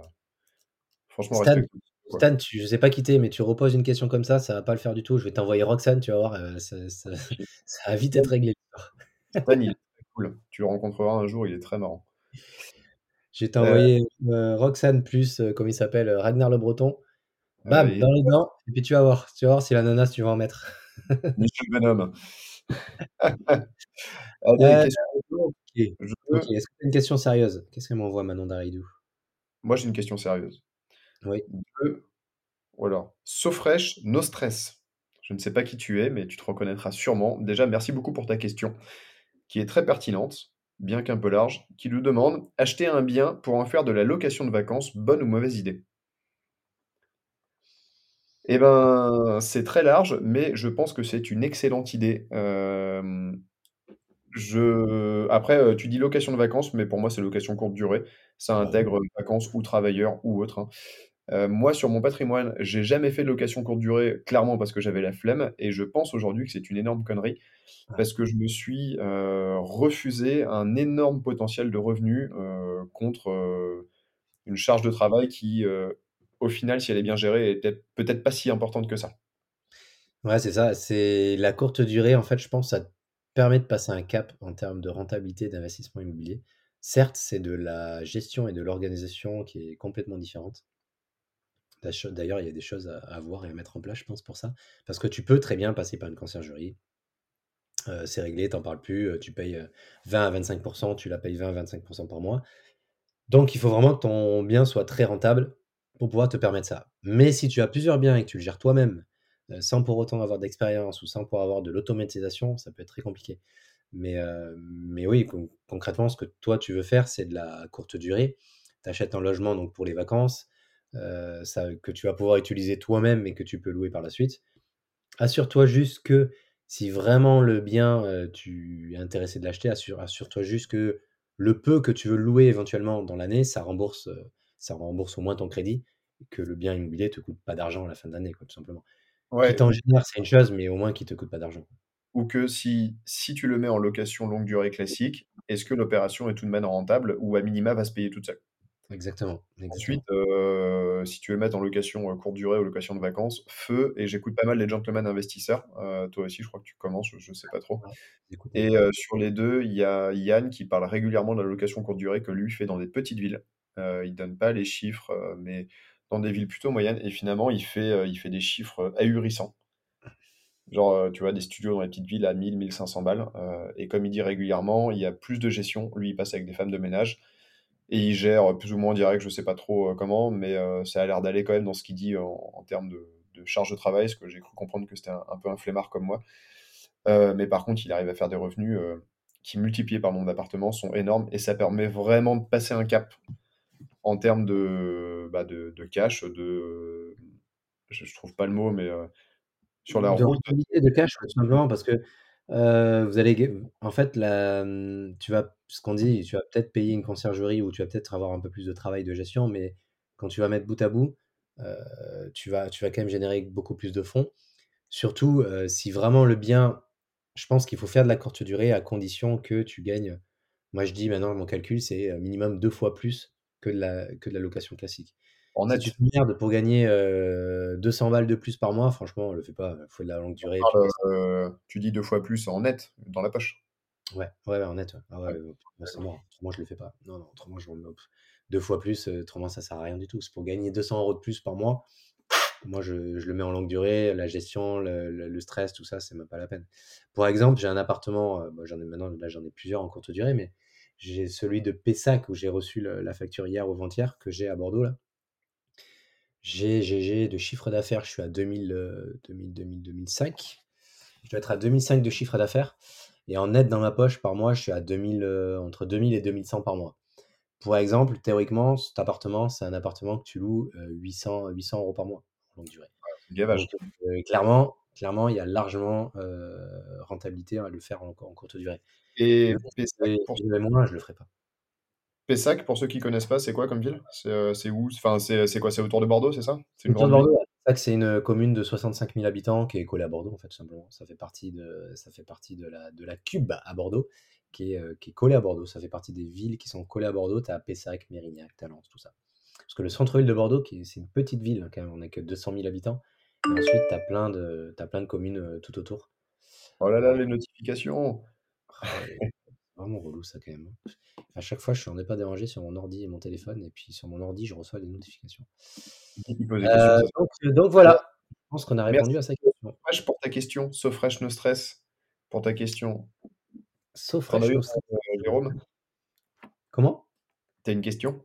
franchement Stan. Stan, tu je sais pas qui tu es, mais tu reposes une question comme ça, ça va pas le faire du tout. Je vais t'envoyer Roxane, tu vas voir, heu, ça ça OK. ça va vite être réglé. Stan, il est très cool. Tu le rencontreras un jour, il est très marrant. Je vais t'envoyer, heu, Roxane plus, heu, comment il s'appelle, Ragnar Le Breton. heu Bam, dans les dents et puis tu vas voir. Tu vas voir si l'ananas tu vas en mettre. Michel Bonhomme. Allez, question est-ce que tu as une question sérieuse? Qu'est-ce qu'elle m'envoie Manon Daridou? moi, j'ai une question sérieuse. Oui. Ou alors, no stress. Je ne sais pas qui tu es, mais tu te reconnaîtras sûrement. Déjà, merci beaucoup pour ta question, qui est très pertinente, bien qu'un peu large, qui nous demande: «Acheter un bien pour en faire de la location de vacances, bonne ou mauvaise idée?» Eh ben, c'est très large, mais je pense que c'est une excellente idée. Hem, je après, heu, tu dis location de vacances, mais pour moi, c'est location courte durée. Ça oui. intègre, vacances ou travailleurs ou autre, hein. Heu, moi, sur mon patrimoine, j'ai jamais fait de location courte durée, clairement parce que j'avais la flemme et je pense aujourd'hui que c'est une énorme connerie parce que je me suis, heu, refusé un énorme potentiel de revenus, heu, contre, une charge de travail qui, au final, si elle est bien gérée, est peut-être peut-être pas si importante que ça. Ouais, c'est ça, c'est la courte durée, en fait, je pense, ça te permet de passer un cap en termes de rentabilité d'investissement immobilier. Certes, c'est de la gestion et de l'organisation qui est complètement différente. D'ailleurs, il y a des choses à voir et à mettre en place, je pense, pour ça. Parce que tu peux très bien passer par une conciergerie, heu, c'est réglé, tu en parles plus, heu, tu payes, heu, 20 à 25% tu la payes 20 à 25% par mois. Donc il faut vraiment que ton bien soit très rentable pour pouvoir te permettre ça. Mais si tu as plusieurs biens et que tu le gères toi-même, sans pour autant avoir d'expérience ou sans pour avoir de l'automatisation, ça peut être très compliqué. Mais, oui, con concrètement, ce que toi tu veux faire, c'est de la courte durée. Tu achètes un logement donc pour les vacances, ça que tu vas pouvoir utiliser toi-même et que tu peux louer par la suite. Assure-toi juste que si vraiment le bien, heu, tu es intéressé de l'acheter, assure assure-toi juste que le peu que tu veux louer éventuellement dans l'année, ça rembourse, ça rembourse au moins ton crédit et que le bien immobilier te coûte pas d'argent à la fin de l'année quoi, tout simplement. Ouais, t'en génère, c'est une chose, mais au moins qu'il te coûte pas d'argent. ou que si si tu le mets en location longue durée classique, est-ce que l'opération est tout de même rentable ou à minima va se payer toute seule? Exactement, Ensuite, si tu veux mettre en location, courte durée ou location de vacances, feu et j'écoute pas mal les gentlemen investisseurs, toi aussi je crois que tu commences, je je sais pas trop écoute, et sur les 2, il y a Yann qui parle régulièrement de la location courte durée que lui fait dans des petites villes. Il donne pas les chiffres, mais dans des villes plutôt moyennes et finalement il fait, il fait des chiffres, ahurissants. Genre, tu vois, des studios dans les petites villes à 1 000-1 500 balles, et comme il dit régulièrement, il y a plus de gestion. Lui, il passe avec des femmes de ménage et il gère, plus ou moins en direct, je sais pas trop, heu, comment, mais heu, ça a l'air d'aller quand même dans ce qu'il dit en en termes de de charge de travail, parce que j'ai cru comprendre que c'était un un peu un flemmard comme moi. mais par contre, il arrive à faire des revenus, qui multipliés par le nombre d'appartements sont énormes et ça permet vraiment de passer un cap en termes de, bah, de de cash, de je je trouve pas le mot, mais, sur la De route rentabilité, de cash, tout simplement parce que, vous allez en fait, la, mmh, tu vas ce qu'on dit, tu vas peut-être payer une conciergerie ou tu vas peut-être avoir un peu plus de travail de gestion, mais quand tu vas mettre bout à bout, tu vas tu vas quand même générer beaucoup plus de fonds. Surtout, si vraiment le bien je pense qu'il faut faire de la courte durée à condition que tu gagnes moi je dis maintenant mon calcul c'est, minimum 2 fois plus que de la que de la location classique. En Si tu net. t'emmerdes pour gagner, heu, 200 balles de plus par mois, franchement, le fais pas, il faut de la longue On durée puis parle, paye heu, tu dis 2 fois plus en net, dans la poche? ouais, ouais, ouais, en net, ouais. Ah ouais, mort, autrement je le fais pas. Non, non, autrement je me 2 fois plus, heu, autrement ça sert à rien du tout. C'est pour gagner 200 € de plus par mois, moi je je le mets en longue durée, la gestion, le le le stress, tout ça, c'est même pas la peine. Pour exemple, j'ai un appartement, bah, j'en ai maintenant là j'en ai plusieurs en courte durée, mais j'ai celui de Pessac où j'ai reçu le la facture hier ou avant-hier, que j'ai à Bordeaux là. J'ai j'ai j'ai de chiffre d'affaires, je suis à 2000, heu, 2000-2000-2005. Je dois être à 2005 de chiffre d'affaires et en net dans ma poche par mois, je suis à 2000, heu, entre 2000 et 2100 par mois. Pour exemple, théoriquement, cet appartement, c'est un appartement que tu loues, heu, 800 800 € par mois, en longue durée. Donc, heu, clairement clairement, il y a largement, rentabilité à le faire en en courte durée. Et pour moins, je le ferais pas. Pessac, pour ceux qui connaissent pas, c'est quoi comme ville? C'est, heu, c'est où? Enfin, c'est quoi? C'est autour de Bordeaux, c'est ça? C'est. C'est une, commune de 65 000 habitants qui est collée à Bordeaux, en fait, simplement. Ça fait partie de ça fait partie de la de la Cube à Bordeaux, qui est, heu, qui est collée à Bordeaux. Ça fait partie des villes qui sont collées à Bordeaux. Tu as Pessac, Mérignac, Talence, tout ça. Parce que le centre-ville de Bordeaux, c'est une petite ville, hein, quand même, on est que 200 000 habitants et ensuite tu as plein de tu plein de communes, heu, tout autour. Oh là là, les notifications! Vraiment relou ça, quand même, hein. À chaque fois, je suis en ne pas déranger sur mon ordi et mon téléphone et puis sur mon ordi, je reçois des notifications. C'est ça? donc donc voilà, je pense qu'on a répondu merci à sa question. Sofresh pour ta question, Sofresh No Stress pour ta question. As fresh, no stress. heu, Jérôme? Comment? Tu as une question?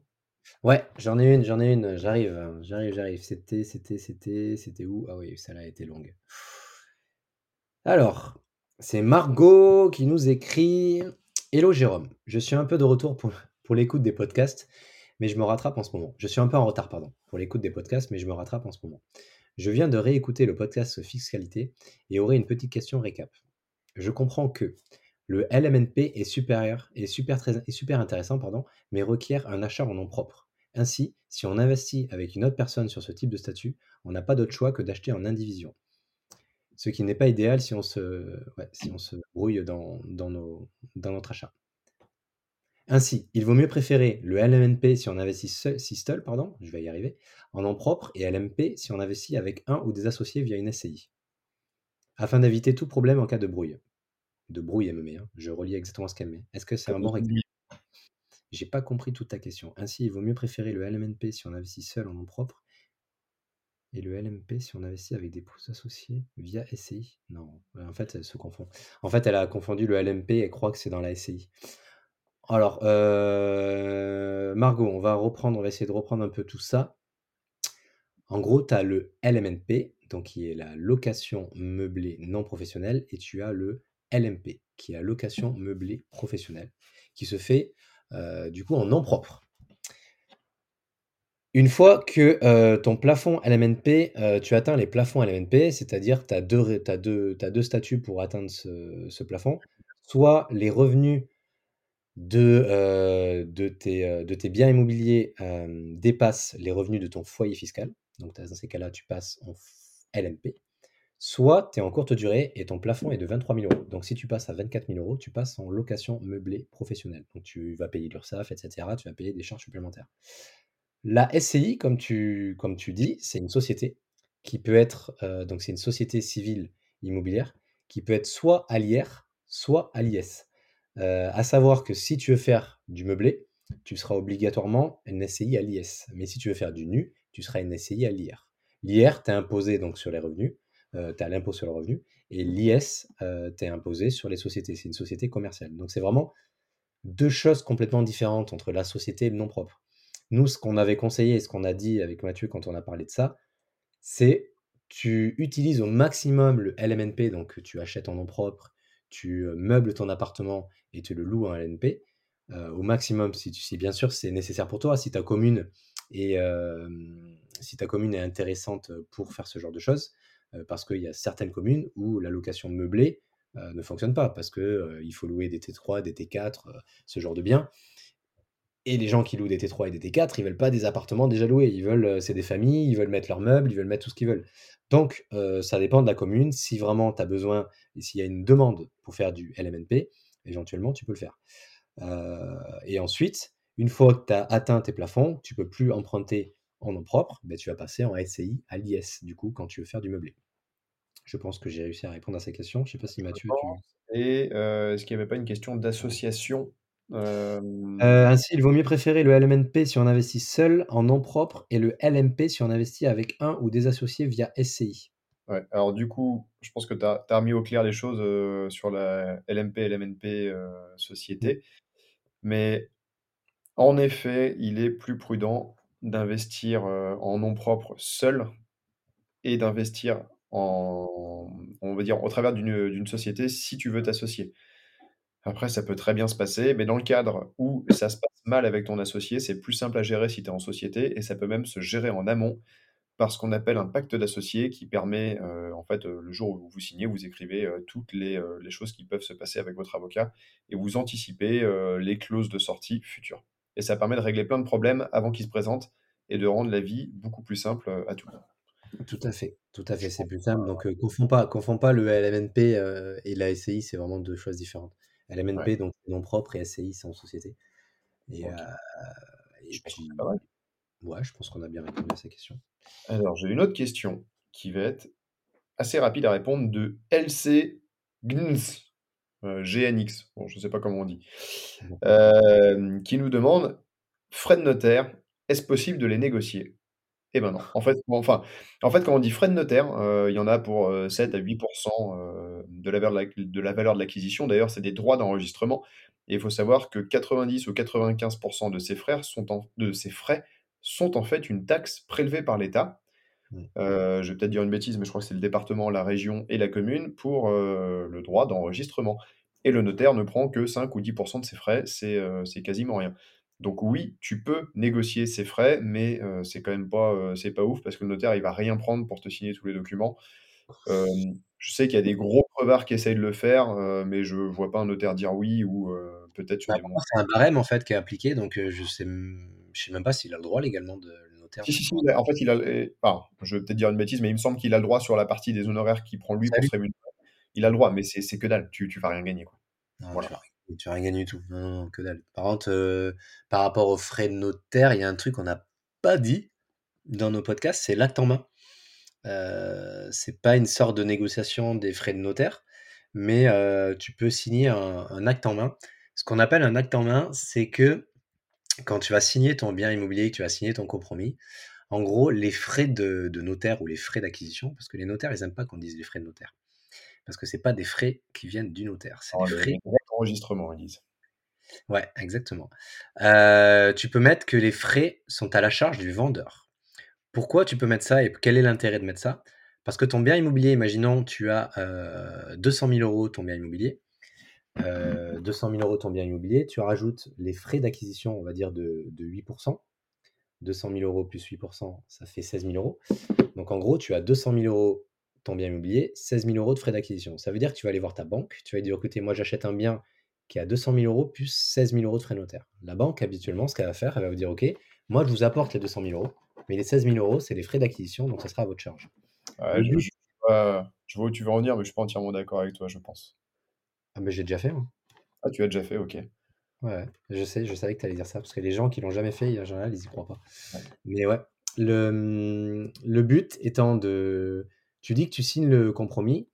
Ouais, j'en ai une, j'en ai une, j'arrive, hein, j'arrive, j'arrive. C'était c'était c'était c'était où? Ah oui, celle-là a été longue. Alors, c'est Margot qui nous écrit: «Hello Jérôme, je suis un peu de retour pour l'écoute des podcasts, mais je me rattrape en ce moment. Je suis un peu en retard, pardon, pour l'écoute des podcasts, mais je me rattrape en ce moment. Je viens de réécouter le podcast Fiscalité et aurai une petite question récap. Je comprends que le LMNP est supérieur est super très super intéressant, pardon, mais requiert un achat en nom propre. Ainsi, si on investit avec une autre personne sur ce type de statut, on n'a pas d'autre choix que d'acheter en indivision. Ce qui n'est pas idéal si on se, ouais, si on se brouille dans, dans, nos, dans notre achat. Ainsi, il vaut mieux préférer le LMNP si on investit seul, si seul, pardon, je vais y arriver, en nom propre et LMP si on investit avec un ou des associés via une SCI, afin d'éviter tout problème en cas de brouille. De brouille, elle me met, hein. je relis exactement ce qu'elle met. Est-ce que c'est un bon récap J'ai pas compris toute ta question. Ainsi, il vaut mieux préférer le LMNP si on investit seul en nom propre et le LMP si on investit avec des associés via SCI. Non, en fait, elle se confond. En fait, elle a confondu le LMP et croit que c'est dans la SCI. Alors, euh, Margot, on va reprendre, on va essayer de reprendre un peu tout ça. En gros, tu as le LMNP, donc qui est la location meublée non professionnelle, et tu as le LMP, qui est la location meublée professionnelle, qui se fait euh, du coup en nom propre. Une fois que euh, ton plafond LMNP, euh, tu atteins les plafonds LMNP, c'est-à-dire tu as deux, statuts pour atteindre ce, plafond, soit les revenus de, euh, tes, biens immobiliers dépassent les revenus de ton foyer fiscal, donc dans ces cas-là, tu passes en LMP, soit tu es en courte durée et ton plafond est de 23 000 euros. Donc si tu passes à 24 000 euros, tu passes en location meublée professionnelle. Donc tu vas payer l'URSSAF, etc. Tu vas payer des charges supplémentaires. La SCI, comme tu, comme tu dis, c'est une société qui peut être, euh, donc c'est une société civile immobilière qui peut être soit à l'IR, soit à l'IS. Euh, à savoir que si tu veux faire du meublé, tu seras obligatoirement une SCI à l'IS. Mais si tu veux faire du nu, tu seras une SCI à l'IR. L'IR, tu es imposé donc sur les revenus, euh, tu as l'impôt sur le revenu, et l'IS, euh, tu es imposé sur les sociétés. C'est une société commerciale. Donc c'est vraiment deux choses complètement différentes entre la société et le nom propre. Nous, ce qu'on avait conseillé et ce qu'on a dit avec Mathieu quand on a parlé de ça, c'est tu utilises au maximum le LMNP, donc tu achètes en nom propre, tu meubles ton appartement et tu le loues en LMNP. au maximum, si, tu, si bien sûr c'est nécessaire pour toi, si ta commune est, si ta commune est intéressante pour faire ce genre de choses, parce qu'il y a certaines communes où la location meublée ne fonctionne pas, parce qu'il il faut louer des T3, des T4, ce genre de biens. Et les gens qui louent des T3 et des T4, ils veulent pas des appartements déjà loués. Ils veulent, c'est des familles, ils veulent mettre leurs meubles, ils veulent mettre tout ce qu'ils veulent. Donc, ça dépend de la commune. Si vraiment tu as besoin, et s'il y a une demande pour faire du LMNP, éventuellement, tu peux le faire. et ensuite, une fois que tu as atteint tes plafonds, tu peux plus emprunter en nom propre, ben, tu vas passer en SCI à l'IS, du coup, quand tu veux faire du meublé. Je pense que j'ai réussi à répondre à ces questions. Je ne sais pas si Mathieu. Et est-ce qu'il n'y avait pas une question d'association euh, ainsi, il vaut mieux préférer le LMNP si on investit seul en nom propre et le LMP si on investit avec un ou des associés via SCI. Ouais, alors du coup, je pense que tu as, remis au clair les choses sur la LMP, LMNP société. Mmh. Mais en effet, il est plus prudent d'investir en nom propre seul et d'investir en, on va dire, au travers d'une société si tu veux t'associer. Après, ça peut très bien se passer, mais dans le cadre où ça se passe mal avec ton associé, c'est plus simple à gérer si tu es en société et ça peut même se gérer en amont par ce qu'on appelle un pacte d'associés qui permet, euh, en fait, euh, le jour où vous signez, vous écrivez euh, toutes les, les, choses qui peuvent se passer avec votre avocat et vous anticipez les clauses de sortie futures. Et ça permet de régler plein de problèmes avant qu'ils se présentent et de rendre la vie beaucoup plus simple à tout le monde. Tout à fait, tout à fait, c'est plus simple. Donc, confond pas, confond pas le LMNP et la SCI, c'est vraiment deux choses différentes. LMNP, donc nom propre, et SCI, c'est en société. Et, je ouais, je pense qu'on a bien répondu à ces questions. Alors, j'ai une autre question qui va être assez rapide à répondre de LC GNX, GNX, bon, je ne sais pas comment on dit, qui nous demande frais de notaire, est-ce possible de les négocier? Eh ben non. En fait, enfin, en fait, quand on dit frais de notaire, euh, il y en a pour 7 euh, à 8 euh, de la valeur de la valeur de l'acquisition. D'ailleurs, c'est des droits d'enregistrement et il faut savoir que 90 ou 95 de ces frais sont en de ces frais sont en fait une taxe prélevée par l'État. Mmh. je vais peut-être dire une bêtise, mais je crois que c'est le département, la région et la commune pour, le droit d'enregistrement et le notaire ne prend que 5 ou 10% de ces frais, c'est, c'est quasiment rien. Donc oui, tu peux négocier ces frais, mais c'est quand même pas, c'est pas ouf parce que le notaire, il va rien prendre pour te signer tous les documents. je sais qu'il y a des gros crevards qui essayent de le faire, mais je vois pas un notaire dire oui ou peut-être sur bah, des C'est un barème en fait qui est appliqué, donc je sais, je sais même pas s'il a le droit légalement de le notaire. Si, si, si, en fait, il a, enfin, je vais peut-être dire une bêtise, mais il me semble qu'il a le droit sur la partie des honoraires qu'il prend lui pour se rémunérer. Il a le droit, mais c'est que dalle, tu, tu vas rien gagner. Quoi. voilà tu n'as rien gagné du tout. Non, que dalle. Par contre, euh, par rapport aux frais de notaire, il y a un truc qu'on n'a pas dit dans nos podcasts, c'est l'acte en main. Euh, c'est pas une sorte de négociation des frais de notaire, mais euh, tu peux signer un, acte en main. Ce qu'on appelle un acte en main, c'est que quand tu vas signer ton bien immobilier, que tu vas signer ton compromis, en gros, les frais de, notaire ou les frais d'acquisition, parce que les notaires, ils n'aiment pas qu'on dise les frais de notaire parce que c'est pas des frais qui viennent du notaire, c'est des frais d'enregistrement, ils disent. Ouais, exactement. Euh, tu peux mettre que les frais sont à la charge du vendeur. Pourquoi tu peux mettre ça et quel est l'intérêt de mettre ça? Parce que ton bien immobilier, imaginons, tu as 200 000 euros ton bien immobilier. 200 000 euros ton bien immobilier, tu rajoutes les frais d'acquisition, on va dire, de, de 8%. 200 000 euros plus 8%, ça fait 16 000 euros. Donc en gros, tu as 200 000 euros ton bien immobilier, 16 000 euros de frais d'acquisition. Ça veut dire que tu vas aller voir ta banque, tu vas dire écoutez, moi j'achète un bien qui a 200 000 euros plus 16 000 euros de frais notaires. La banque, habituellement, ce qu'elle va faire, elle va vous dire ok, moi je vous apporte les 200 000 euros, mais les 16 000 euros, c'est les frais d'acquisition, donc ça sera à votre charge. je, vois, où tu veux en venir, mais je suis pas entièrement d'accord avec toi, je pense. Ah, mais j'ai déjà fait, moi. Ah, tu as déjà fait, ok. Ouais, je sais, je savais que tu allais dire ça, parce que les gens qui l'ont jamais fait, en général, ils y croient pas. Mais ouais, le, le but étant de tu dis que tu signes le compromis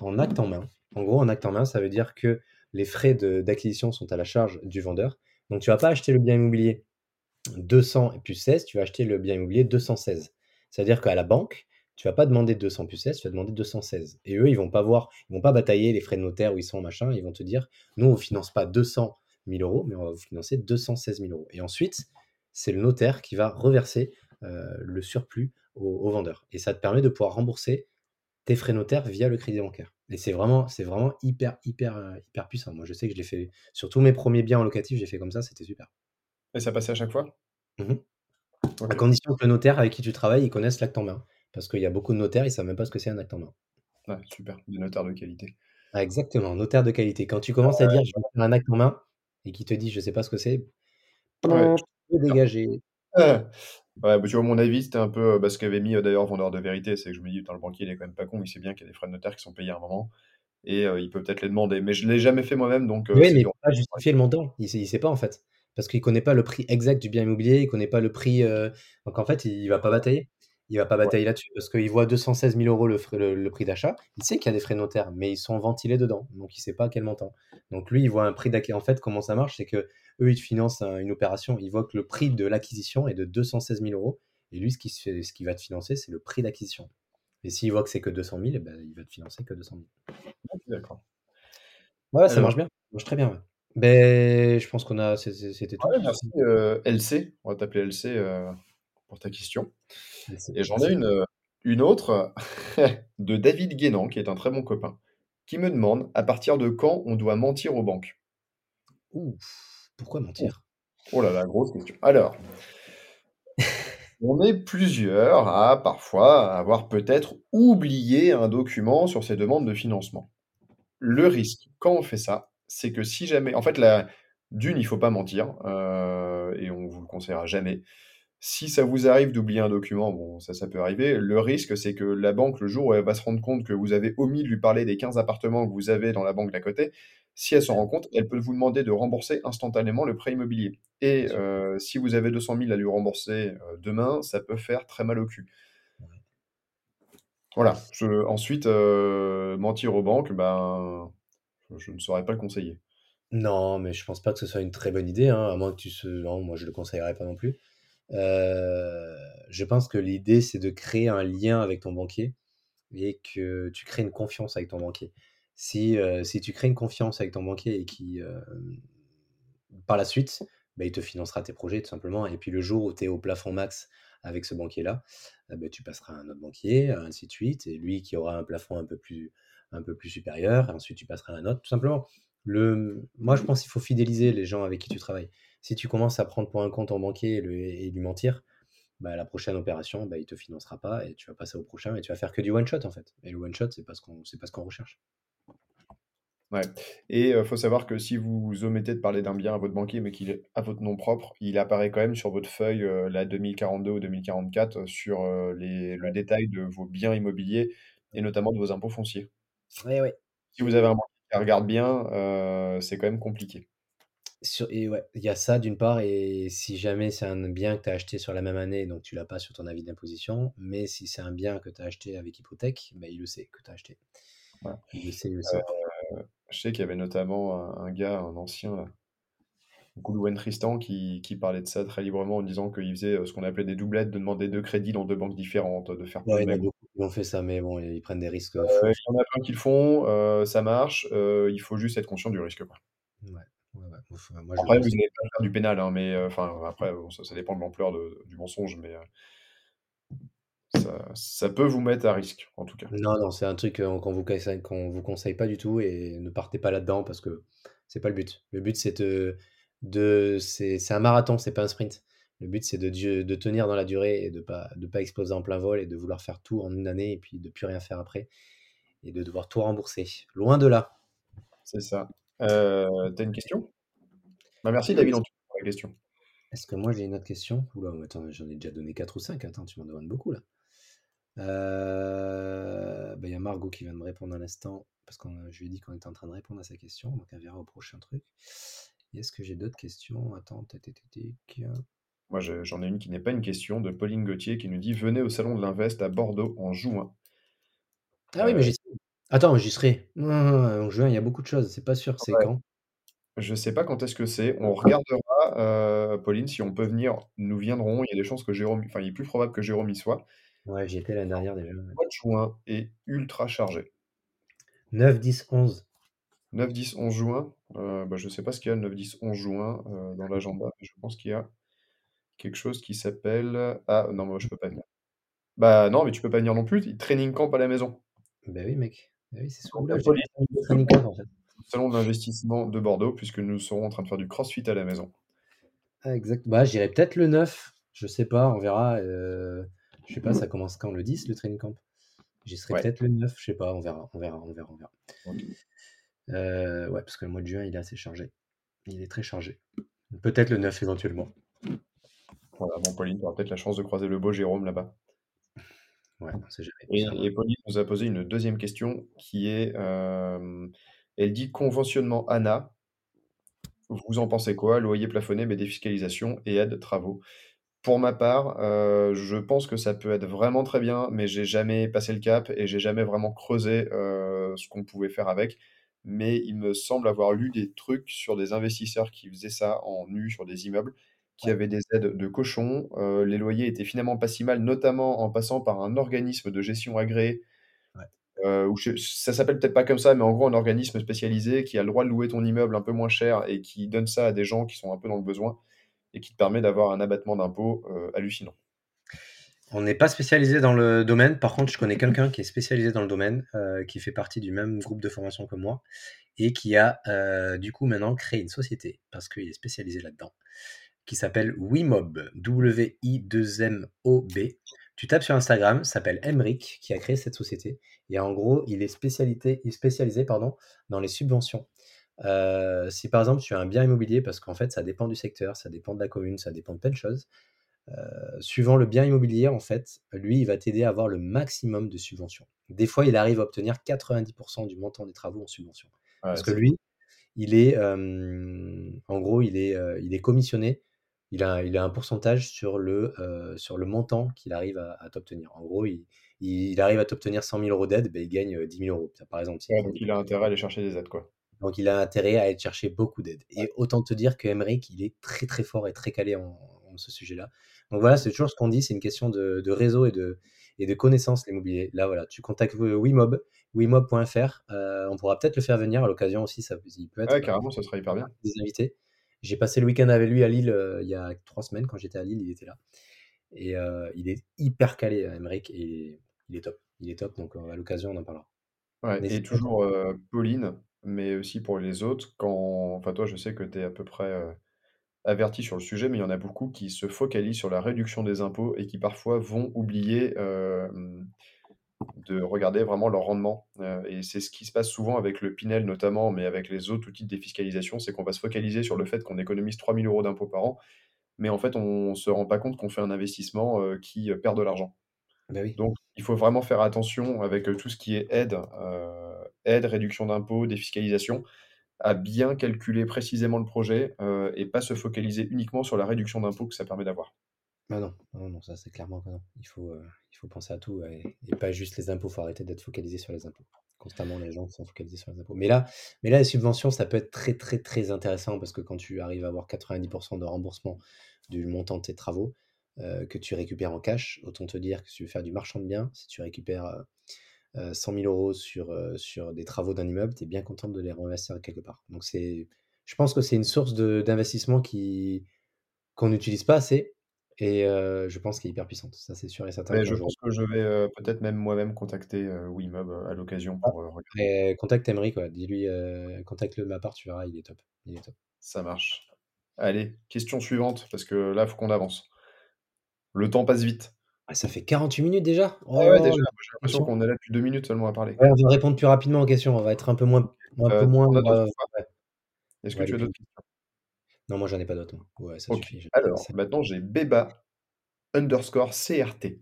en acte en main. En gros, en acte en main, ça veut dire que les frais d'acquisition sont à la charge du vendeur. Donc, tu ne vas pas acheter le bien immobilier 200 et plus 16, tu vas acheter le bien immobilier 216. C'est-à-dire qu'à la banque, tu vas pas demander 200 plus 16, tu vas demander 216. Et eux, ils vont pas voir, ils vont pas batailler les frais de notaire où ils sont, machin, ils vont te dire, nous, on ne finance pas 200 000 euros, mais on va vous financer 216 000 euros. Et ensuite, c'est le notaire qui va reverser euh, le surplus au, vendeur. Et ça te permet de pouvoir rembourser tes frais notaires via le crédit bancaire. Et c'est vraiment, c'est vraiment hyper, hyper, euh, hyper puissant. Moi, je sais que je l'ai fait sur tous mes premiers biens en locatif, j'ai fait comme ça, c'était super. Et ça passait à chaque fois? Mmh À condition que le notaire avec qui tu travailles, il connaisse l'acte en main. Parce qu'il y a beaucoup de notaires, ils ne savent même pas ce que c'est un acte en main. Ouais, super, des notaires de qualité. Ah, exactement, notaire de qualité. Quand tu commences à dire je vais faire un acte en main et qu'il te dit je sais pas ce que c'est, ouais. dégager. Ouais, bah, tu vois, mon avis, c'était un peu bah, ce qu'avait mis d'ailleurs Vendeur de Vérité, c'est que je me dis, le banquier, il est quand même pas con, il sait bien qu'il y a des frais de notaire qui sont payés à un moment, et il peut peut-être les demander. Mais je l'ai jamais fait moi-même, donc. oui, mais il pas justifier le montant, il sait, sait pas en fait. Parce qu'il connaît pas le prix exact du bien immobilier, il connaît pas le prix. Donc en fait, il va pas batailler. Il va pas batailler là-dessus parce qu'il voit 216 000 euros le, le, prix d'achat. Il sait qu'il y a des frais notaires, mais ils sont ventilés dedans. Donc, il sait pas à quel montant. Donc, lui, il voit un prix d'acquisition. En fait, comment ça marche C'est que eux, ils financent une opération. Ils voient que le prix de l'acquisition est de 216 000 euros. Et lui, ce qui, fait, ce qui va te financer, c'est le prix d'acquisition. Et s'il voit que c'est que 200 000, eh ben, il va te financer que 200 000. D'accord. Ouais, ça marche bien. Ça marche très bien. Ben, je pense qu'on a. C'était tout. merci, euh, LC. On va t'appeler LC. Euh, pour ta question. Et j'en ai une, euh, une autre de David Guénan, qui est un très bon copain, qui me demande à partir de quand on doit mentir aux banques. pourquoi mentir? Oh là là, grosse question. Alors, on est plusieurs à parfois avoir peut-être oublié un document sur ces demandes de financement. Le risque, quand on fait ça, c'est que si jamais, en fait, la, d'une, il faut pas mentir, euh, et on vous le conseillera jamais. Si ça vous arrive d'oublier un document, bon, ça, ça peut arriver. Le risque, c'est que la banque, le jour où elle va se rendre compte que vous avez omis de lui parler des 15 appartements que vous avez dans la banque d'à côté, si elle s'en rend compte, elle peut vous demander de rembourser instantanément le prêt immobilier. Et euh, si vous avez 200 000 à lui rembourser euh, demain, ça peut faire très mal au cul. Voilà. ensuite, euh, mentir aux banques, ben, je ne saurais pas le conseiller. Non, mais je pense pas que ce soit une très bonne idée, hein, à moins que tu se... Non, moi je le conseillerais pas non plus. Euh, je pense que l'idée, c'est de créer un lien avec ton banquier et que tu crées une confiance avec ton banquier. Si, euh, si tu crées une confiance avec ton banquier et qui, euh, par la suite, bah, il te financera tes projets tout simplement. Et puis le jour où tu es au plafond max avec ce banquier-là, bah, tu passeras à un autre banquier, ainsi de suite, et lui qui aura un plafond un peu plus, un peu plus supérieur, et ensuite tu passeras à un autre, tout simplement. Le, moi, je pense qu'il faut fidéliser les gens avec qui tu travailles si tu commences à prendre pour un compte en banquier et, lui mentir, bah, la prochaine opération, bah, il te financera pas et tu vas passer au prochain et tu vas faire que du one shot en fait. Et le one shot, c'est pas ce qu'on, c'est pas ce qu'on recherche. Ouais. Et il faut savoir que si vous omettez de parler d'un bien à votre banquier, mais qu'il est à votre nom propre, il apparaît quand même sur votre feuille, la 2042 ou 2044, sur les, le détail de vos biens immobiliers et notamment de vos impôts fonciers. Oui, oui. Si vous avez un banquier qui regarde bien, c'est quand même compliqué et ouais, il y a ça d'une part, et si jamais c'est un bien que tu as acheté sur la même année, donc tu l'as pas sur ton avis d'imposition, mais si c'est un bien que tu as acheté avec hypothèque, bah, il le sait que tu as acheté. Il le sait, il le sait. Euh, je sais qu'il y avait notamment un, gars, un ancien, là, Goulwen Tristan, qui, qui, parlait de ça très librement en disant qu'il faisait euh, ce qu'on appelait des doublettes, de demander deux crédits dans deux banques différentes, de faire ouais, il y en a beaucoup qui ont fait ça, mais bon, ils prennent des risques. Euh, il y en a plein qui le font, ça marche, il faut juste être conscient du risque. Quoi. Ouais après, vous n'allez pas faire du pénal, hein, mais euh, enfin, après, ça, dépend de l'ampleur du mensonge, mais euh, ça, peut vous mettre à risque, en tout cas. Non, non, c'est un truc euh, qu'on vous, conseille, qu'on vous conseille pas du tout et ne partez pas là-dedans parce que c'est pas le but. Le but, c'est de, de c'est un marathon, c'est pas un sprint. Le but, c'est de, de tenir dans la durée et de pas, de pas exploser en plein vol et de vouloir faire tout en une année et puis de plus rien faire après et de devoir tout rembourser. Loin de là. C'est ça. Euh, T'as une question? Bah, Merci David pour la question. Est-ce que moi j'ai une autre question? Oula, attends, j'en ai déjà donné 4 ou 5. Attends, tu m'en demandes beaucoup là. Euh, bah, il y a Margot qui vient de me répondre à l'instant parce que je lui ai dit qu'on était en train de répondre à sa question. Donc elle verra au prochain truc. Est-ce que j'ai d'autres questions? Attends, Moi j'en ai une qui n'est pas une question de Pauline Gauthier qui nous dit Venez au salon de l'Invest à Bordeaux en juin. Ah oui, mais euh, j'y Attends, j'y serai. en juin, il y a beaucoup de choses. C'est pas sûr, c'est quand? Je sais pas quand est-ce que c'est. On regardera, euh, Pauline, si on peut venir. Nous viendrons. Il y a des chances que Jérôme, enfin, il est plus probable que Jérôme y soit. Ouais, j'y étais l'année dernière déjà. Le mois de juin est ultra chargé. 9, 10, 11. 9, 10, 11 juin. Euh, bah, je sais pas ce qu'il y a le 9, 10, 11 juin euh, dans l'agenda, je pense qu'il y a quelque chose qui s'appelle. Ah non, moi je peux pas venir. Bah non, mais tu peux pas venir non plus, training camp à la maison. Bah oui, mec. Bah oui, c'est salon de l'investissement de Bordeaux, puisque nous serons en train de faire du crossfit à la maison. Ah, exact. Bah, j'irai peut-être le 9. Je sais pas, on verra. euh, je sais pas, ça commence quand? Le 10, le training camp? J'y serai Ouais. peut-être le 9, je sais pas, on verra, on verra, on verra, on verra. Euh, ouais, parce que le mois de juin, il est assez chargé. Il est très chargé. Peut-être le 9 éventuellement. Voilà, bon, Pauline, tu auras peut-être la chance de croiser le beau Jérôme là-bas. Ouais, on sait jamais. Et, Pauline nous a posé une deuxième question qui est, euh, elle dit conventionnement ANA, vous en pensez quoi? Loyer plafonné, mais défiscalisation et aide travaux. Pour ma part, euh, je pense que ça peut être vraiment très bien, mais j'ai jamais passé le cap et j'ai jamais vraiment creusé euh, ce qu'on pouvait faire avec. Mais il me semble avoir lu des trucs sur des investisseurs qui faisaient ça en nu sur des immeubles, qui Ouais. avaient des aides de cochon. Euh, les loyers étaient finalement pas si mal, notamment en passant par un organisme de gestion agréé. Ouais. euh, ou je- ça s'appelle peut-être pas comme ça, mais en gros un organisme spécialisé qui a le droit de louer ton immeuble un peu moins cher et qui donne ça à des gens qui sont un peu dans le besoin et qui te permet d'avoir un abattement d'impôt euh, hallucinant. On n'est pas spécialisé dans le domaine. Par contre, je connais quelqu'un qui est spécialisé dans le domaine, euh, qui fait partie du même groupe de formation que moi et qui a du coup maintenant créé une société parce qu'il est spécialisé là-dedans, qui s'appelle Wimob, W-I-2-M-O-B. Tu tapes sur Instagram, s'appelle Emric qui a créé cette société et en gros, il est spécialité, il est spécialisé pardon, dans les subventions. Euh, si par exemple tu as un bien immobilier, parce qu'en fait ça dépend du secteur, ça dépend de la commune, ça dépend de plein de choses. Euh, suivant le bien immobilier, en fait, lui, il va t'aider à avoir le maximum de subventions. Des fois, il arrive à obtenir 90% du montant des travaux en subvention. Ouais, Parce que lui, il est, euh, en gros, il est, il est commissionné. Il a, il a un pourcentage sur le, euh, sur le montant qu'il arrive à, à t'obtenir. En gros, il, arrive à t'obtenir 100 000 euros d'aide, ben, il gagne euh, 10 000 euros. Par exemple, ouais, donc 10 il a intérêt à aller chercher des aides, quoi. donc il a intérêt à aller chercher beaucoup d'aide. Et autant te dire que Emmerich, il est très très fort et très calé en, en ce sujet-là. Donc voilà, c'est toujours ce qu'on dit, c'est une question de, de réseau et de, et de connaissances l'immobilier. Là voilà, tu contactes euh, Wimob, wimob.fr. Euh, on pourra peut-être le faire venir à l'occasion aussi, ça il peut être Ouais, euh, carrément, ça serait hyper bien. des invités. J'ai passé le week-end avec lui à Lille euh, il y a trois semaines, quand j'étais à Lille, il était là. Et euh, il est hyper calé, Emmerich, et il est top. Il est top, donc euh, à l'occasion, on en parlera. Ouais, et toujours euh, Pauline, mais aussi pour les autres, quand... Enfin, toi, je sais que tu es à peu près euh, averti sur le sujet, mais il y en a beaucoup qui se focalisent sur la réduction des impôts et qui parfois vont oublier euh, de regarder vraiment leur rendement. Euh, et c'est ce qui se passe souvent avec le Pinel notamment, mais avec les autres outils de défiscalisation, c'est qu'on va se focaliser sur le fait qu'on économise 3000 euros d'impôts par an, mais en fait, on ne se rend pas compte qu'on fait un investissement euh, qui euh, perd de l'argent. Bah oui. Donc, il faut vraiment faire attention avec tout ce qui est aide, euh, aide, réduction d'impôts, défiscalisation, à bien calculer précisément le projet et pas se focaliser uniquement sur la réduction d'impôts que ça permet d'avoir. Ah non, non, non, ça c'est clairement que non. Il faut, euh, il faut penser à tout et pas juste les impôts. Il faut arrêter d'être focalisé sur les impôts. Constamment, les gens sont focalisés sur les impôts. Mais là, mais là, les subventions, ça peut être très, très, très intéressant parce que quand tu arrives à avoir 90% de remboursement du montant de tes travaux euh, que tu récupères en cash, autant te dire que si tu veux faire du marchand de biens, si tu récupères euh, euh, 100 000 euros sur, euh, sur des travaux d'un immeuble, tu es bien content de les réinvestir quelque part. Donc, c'est, je pense que c'est une source d'investissement qui, qu'on n'utilise pas assez et euh, je pense qu'elle est hyper puissante. Ça, c'est sûr et certain Mais je pense que je vais euh, peut-être même moi-même contacter euh, Wimob à l'occasion Ah, pour regarder. contacte Emery, quoi. Dis-lui, contacte-le de ma part, tu verras, il est top. Il est top. Ça marche. Allez, question suivante, parce que là, il faut qu'on avance. Le temps passe vite. Ah, ça fait 48 minutes déjà? Oh Ah ouais, déjà, j'ai l'impression qu'on est là depuis deux minutes seulement à parler. Ouais, on va répondre plus rapidement aux questions. On va être un peu moins, un peu moins. euh, Est-ce que tu as d'autres questions? Non, moi, j'en ai pas d'autres. Ouais, ça suffit. Alors, ça- maintenant, j'ai Beba underscore CRT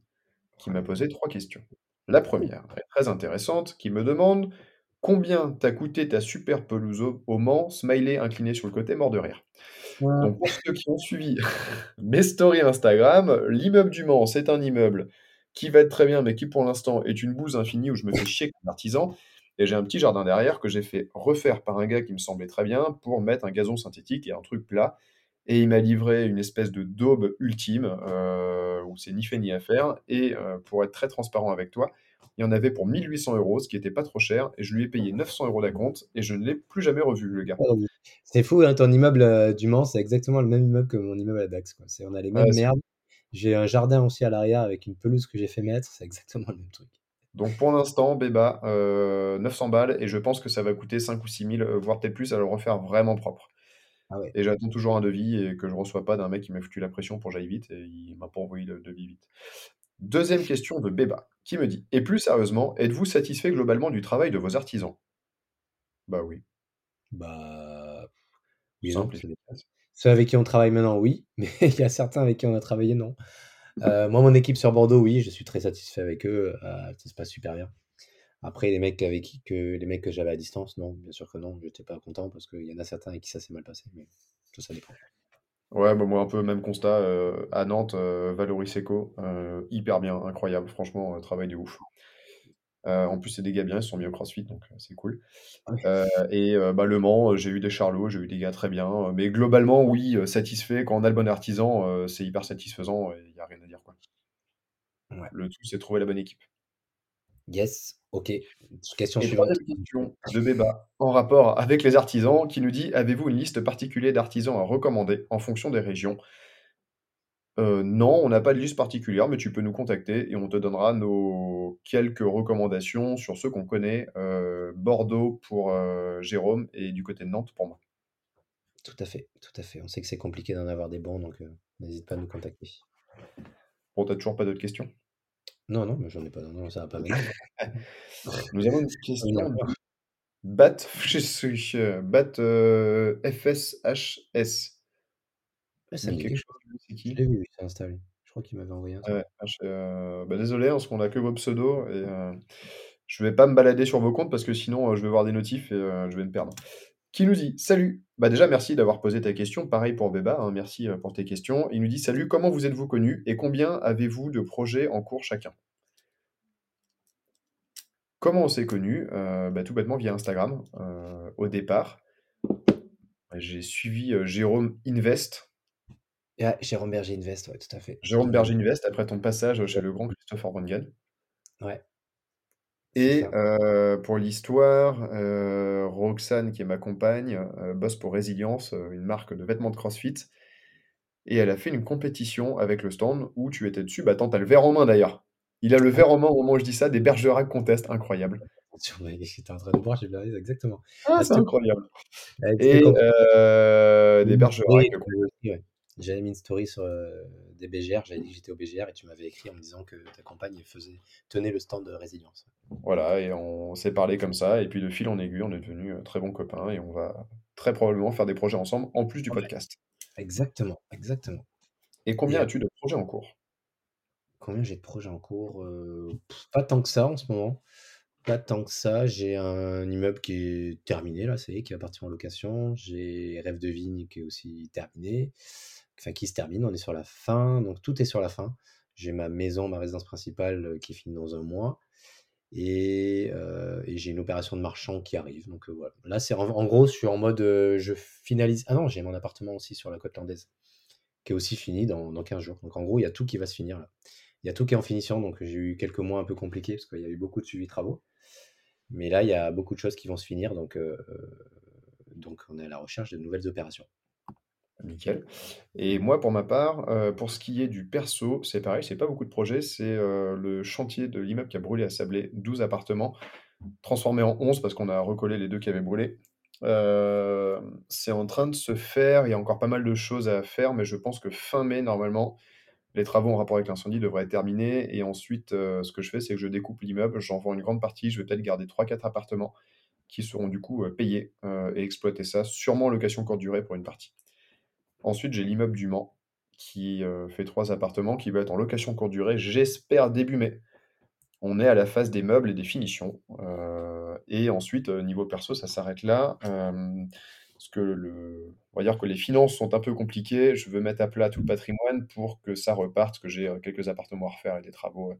qui m'a posé trois questions. La première est très intéressante, qui me demande combien t'a coûté ta super pelouse au Mans, smiley incliné sur le côté, mort de rire. Donc, pour ceux qui ont suivi mes stories Instagram, l'immeuble du Mans, c'est un immeuble qui va être très bien, mais qui pour l'instant est une bouse infinie où je me fais chier comme artisan. Et j'ai un petit jardin derrière que j'ai fait refaire par un gars qui me semblait très bien pour mettre un gazon synthétique et un truc plat. Et il m'a livré une espèce de daube ultime euh, où c'est ni fait ni à faire. Et euh, pour être très transparent avec toi, il y en avait pour 1800 euros, ce qui n'était pas trop cher. Et je lui ai payé 900 euros d'acompte et je ne l'ai plus jamais revu, le gars. Oh, C'est fou, hein, ton immeuble euh, du Mans, c'est exactement le même immeuble que mon immeuble à Dax. Quoi. On a les mêmes merdes. J'ai un jardin aussi à l'arrière avec une pelouse que j'ai fait mettre, c'est exactement le même truc. Donc pour l'instant, Béba, 900 balles et je pense que ça va coûter 5 ou 6 000, voire peut-être plus à le refaire vraiment propre. Ah ouais. Et j'attends toujours un devis et que je reçois pas d'un mec qui m'a foutu la pression pour que j'aille vite et il m'a pas envoyé le devis vite. Deuxième question de Béba, qui me dit: «Et plus sérieusement, êtes-vous satisfait globalement du travail de vos artisans?» Bah oui. Bah, oui non, Simple. Ceux avec qui on travaille maintenant, oui, mais il y a certains avec qui on a travaillé, non. Heu, moi, mon équipe sur Bordeaux, oui, je suis très satisfait avec eux, heu, ça se passe super bien. Après les mecs avec que les mecs que j'avais à distance, non, bien sûr que non, j'étais pas content parce qu'il y en a certains avec qui ça s'est mal passé, mais ça, ça dépend. Ouais, bah, moi un peu même constat, heu, à Nantes, Valoris Eco, heu, hyper bien, incroyable, franchement, travail de ouf. Heu, en plus, c'est des gars bien, ils sont mis au CrossFit, donc heu, c'est cool. Heu et bah, Le Mans, j'ai eu des charlots, j'ai eu des gars très bien, mais globalement, oui, satisfait. Quand on a le bon artisan, c'est hyper satisfaisant et il y a rien à dire, quoi. Ouais. Le tout, c'est trouver la bonne équipe. Yes, OK. Question Et suivante. question de Béba, en rapport avec les artisans, qui nous dit: «Avez-vous une liste particulière d'artisans à recommander en fonction des régions?» Heu, non, on n'a pas de liste particulière, mais tu peux nous contacter et on te donnera nos quelques recommandations sur ceux qu'on connaît, heu, Bordeaux pour, heu, Jérôme et du côté de Nantes pour moi. Tout à fait, tout à fait. On sait que c'est compliqué d'en avoir des bons, donc n'hésite pas à nous contacter. Bon, tu toujours pas d'autres questions? Non, non, mais j'en ai pas, non, ça va pas. Nous avons une question venir de quoi? Bat Bat, FSHS. Ouais, Ça me dit quelque chose, c'est Je qui? l'ai vu, Insta, lui. Je crois qu'il m'avait envoyé un truc. Ouais, H heu, bah, désolé, hein, parce qu'on a que vos pseudos et heu, je vais pas me balader sur vos comptes parce que sinon, heu, je vais voir des notifs et heu, je vais me perdre. Qui nous dit: «Salut!» bah, déjà merci d'avoir posé ta question. Pareil pour Béba, hein, merci, pour tes questions. Il nous dit: «Salut, comment vous êtes-vous connus et combien avez-vous de projets en cours chacun?» Comment on s'est connus? Bah, tout bêtement via Instagram, au départ. J'ai suivi, Jérôme Invest. Ah, Jérôme Berger Invest, ouais, tout à fait. Jérôme m'a Berger Invest, après ton passage chez le grand Christophe Orbanghen. Ouais. Et heu, pour l'histoire, heu, Roxane, qui est ma compagne, bosse pour Résilience, une marque de vêtements de CrossFit et elle a fait une compétition avec le stand où tu étais dessus. Bah, attends, tu as le verre en main d'ailleurs. Il a le verre en main au moment où je dis ça, des Bergerac Contest, incroyable. j'étais en train de voir, j'ai arriver, exactement. Ah, c'est incroyable et des Bergerac ouais. J'avais mis une story sur, heu, des BGR, j'avais dit que j'étais au BGR et tu m'avais écrit en me disant que ta compagne faisait tenait le stand de Résilience. Voilà et on s'est parlé comme ça et puis de fil en aiguille, on est devenus, heu, très bons copains et on va très probablement faire des projets ensemble, en plus du Ouais, podcast. exactement, exactement Et combien as-tu de projets en cours? combien j'ai de projets en cours? Heu, pas tant que ça en ce moment. Pas tant que ça. J'ai un immeuble qui est terminé là, ça y est, qui va partir en location. J'ai Rêve de Vigne qui est aussi terminé, enfin qui se termine, on est sur la fin, donc tout est sur la fin. J'ai ma maison, ma résidence principale, heu, qui finit dans un mois et heu et j'ai une opération de marchand qui arrive, donc heu, voilà. Là, c'est en gros, je suis en mode, je finalise ah non, j'ai mon appartement aussi sur la côte landaise, qui est aussi fini dans dans 15 jours. Donc en gros, il y a tout qui va se finir là. Il y a tout qui est en finition, donc j'ai eu quelques mois un peu compliqués parce qu'il y a eu beaucoup de suivi travaux. Mais là, il y a beaucoup de choses qui vont se finir, donc donc on est à la recherche de nouvelles opérations. Nickel. Et moi, pour ma part, heu, pour ce qui est du perso, c'est pareil, c'est pas beaucoup de projets. C'est, heu, le chantier de l'immeuble qui a brûlé à Sablé, 12 appartements, transformés en 11 parce qu'on a recollé les 2 qui avaient brûlé. Hem, c'est en train de se faire, il y a encore pas mal de choses à faire, mais je pense que fin mai, normalement, les travaux en rapport avec l'incendie devraient être terminés et ensuite, ce que je fais, c'est que je découpe l'immeuble, j'en vends une grande partie, je vais peut-être garder 3-4 appartements qui seront du coup, payés, et exploiter ça, sûrement en location courte durée pour une partie. Ensuite, j'ai l'immeuble du Mans qui, heu, fait 3 appartements, qui va être en location courte durée, j'espère début mai. On est à la phase des meubles et des finitions, heu et ensuite, heu, niveau perso, ça s'arrête là, parce que on va dire que les finances sont un peu compliquées. Je veux mettre à plat tout le patrimoine pour que ça reparte, que j'ai, quelques appartements à refaire et des travaux,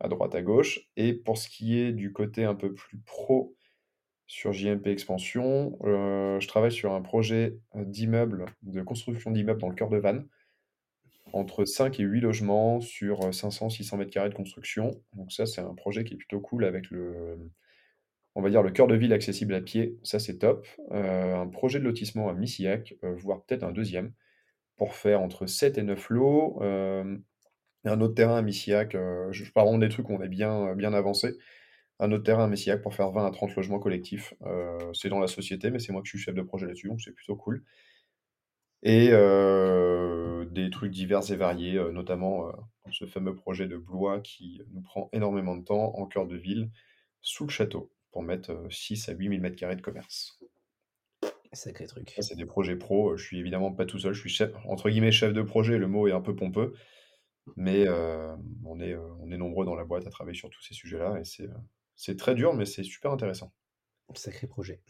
à droite, à gauche et pour ce qui est du côté un peu plus pro, sur JMP Expansion, heu, je travaille sur un projet, d'immeuble, de construction d'immeubles dans le cœur de Vannes. Entre 5 et 8 logements sur, heu, 500-600 mètres carrés de construction. Donc ça, c'est un projet qui est plutôt cool avec le on va dire le cœur de ville accessible à pied, ça c'est top. Heu, un projet de lotissement à Missillac, voire peut-être un deuxième. pour faire entre 7 et 9 lots. un autre terrain à Missillac, je parle des trucs où on est bien, bien avancé. Un autre terrain à Messillac pour faire 20 à 30 logements collectifs. c'est dans la société, mais c'est moi qui suis chef de projet là-dessus, donc c'est plutôt cool. Et des trucs divers et variés, notamment ce fameux projet de Blois qui nous prend énormément de temps en cœur de ville, sous le château, pour mettre 6 à 8 000 m2 de commerce. Sacré truc. c'est des projets pro. Je suis évidemment pas tout seul. Je suis chef, entre guillemets, chef de projet. Le mot est un peu pompeux. Mais on, est, on est nombreux dans la boîte à travailler sur tous ces sujets-là. Et c'est, c'est très dur, mais c'est super intéressant. Sacré projet.